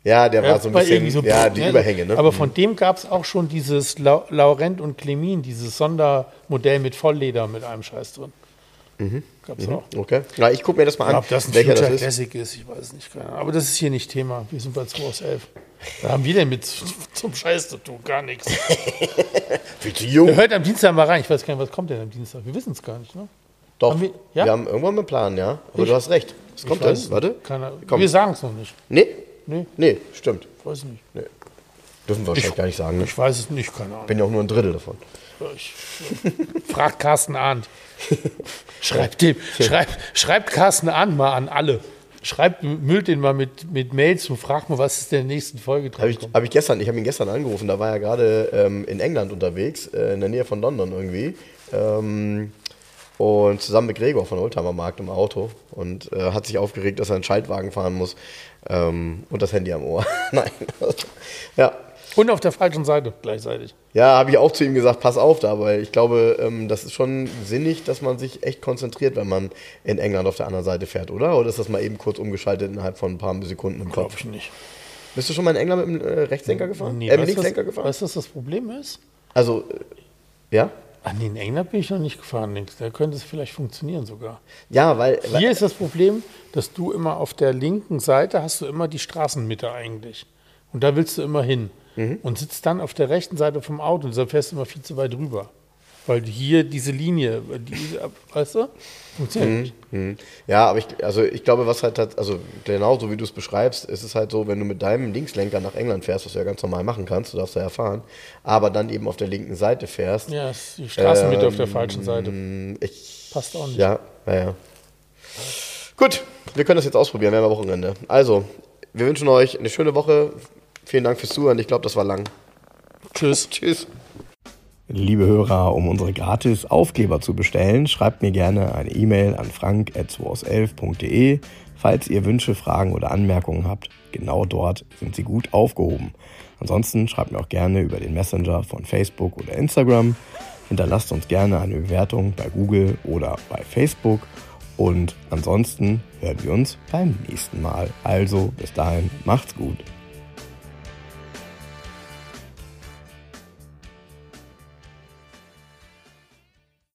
ja, der Ja, war so ein bisschen, so- ja, die ne, Überhänge, ne? Aber von dem gab es auch schon dieses Lau Laurent und Clemin, dieses Sondermodell mit Vollleder mit einem Scheiß drin. Gab es auch. Okay. Na, ich gucke mir das mal an, ob das ein welcher Future das ist. Classic ist, ich weiß es nicht. Keine Ahnung. Aber das ist hier nicht Thema. Wir sind bei 2 aus 11. Da haben wir denn mit zum Scheiß zu tun? Gar nichts. Viel zu jung. Hört am Dienstag mal rein. Ich weiß gar nicht, was kommt denn am Dienstag? Wir wissen es gar nicht, ne? Doch, Haben wir, wir- ja? haben irgendwann mal einen Plan, ja. Aber Ich- du hast recht. Was kommt Ich denn? Warte. Keine. Wir sagen es noch nicht. Nee? Nee, Nee, stimmt. weiß nicht. Nee. Dürfen wir wahrscheinlich gar nicht sagen. Ne? Ich weiß es nicht, keine Ahnung. bin ja auch nur ein Drittel davon. Ich, fragt Carsten Arndt. Schreibt, dem, schreibt, schreibt Carsten Arndt mal an alle. Schreibt, müllt den mal mit, mit Mails und fragt mal, was ist in der nächsten Folge dran Habe ich, hab ich gestern, ich habe ihn gestern angerufen, da war er gerade ähm, in England unterwegs, äh, in der Nähe von London irgendwie. Ähm, und zusammen mit Gregor von Oldtimer Markt im Auto und äh, hat sich aufgeregt, dass er einen Schaltwagen fahren muss ähm, und das Handy am Ohr. Nein. ja. Und auf der falschen Seite gleichzeitig. Ja, habe ich auch zu ihm gesagt, pass auf da, weil ich glaube, ähm, das ist schon sinnig, dass man sich echt konzentriert, wenn man in England auf der anderen Seite fährt, oder? Oder ist das mal eben kurz umgeschaltet innerhalb von ein paar Sekunden im Glaube Kopf? ich nicht. Bist du schon mal in England mit dem äh, Rechtslenker gefahren? Nee, äh, mit Linkslenker gefahren? weißt du, was das Problem ist? Also, äh, ja? An den England bin ich noch nicht gefahren, links. Da könnte es vielleicht funktionieren sogar. Ja, weil, weil Hier ist das Problem, dass du immer auf der linken Seite hast du immer die Straßenmitte eigentlich. Und da willst du immer hin. Mhm. Und sitzt dann auf der rechten Seite vom Auto und da fährst du immer viel zu weit rüber. Weil hier diese Linie, die, weißt du, funktioniert nicht. Hm. Ja, aber ich, also ich glaube, was halt, hat- also genau so wie du es beschreibst, ist es halt so, wenn du mit deinem Linkslenker nach England fährst, was du ja ganz normal machen kannst, du darfst ja erfahren, aber dann eben auf der linken Seite fährst. Ja, die Straßenmitte auf der ähm, falschen Seite. Ich, Passt auch nicht. Ja, ja, ja. Gut, wir können das jetzt ausprobieren, wir haben ja Wochenende. Also, wir wünschen euch eine schöne Woche. Vielen Dank fürs Zuhören. Ich glaube, das war lang. Tschüss. Tschüss. Liebe Hörer, um unsere gratis Aufkleber zu bestellen, schreibt mir gerne eine E-Mail an frank.2aus11.de. Falls ihr Wünsche, Fragen oder Anmerkungen habt, genau dort sind sie gut aufgehoben. Ansonsten schreibt mir auch gerne über den Messenger von Facebook oder Instagram. Hinterlasst uns gerne eine Bewertung bei Google oder bei Facebook. Und ansonsten hören wir uns beim nächsten Mal. Also bis dahin, macht's gut.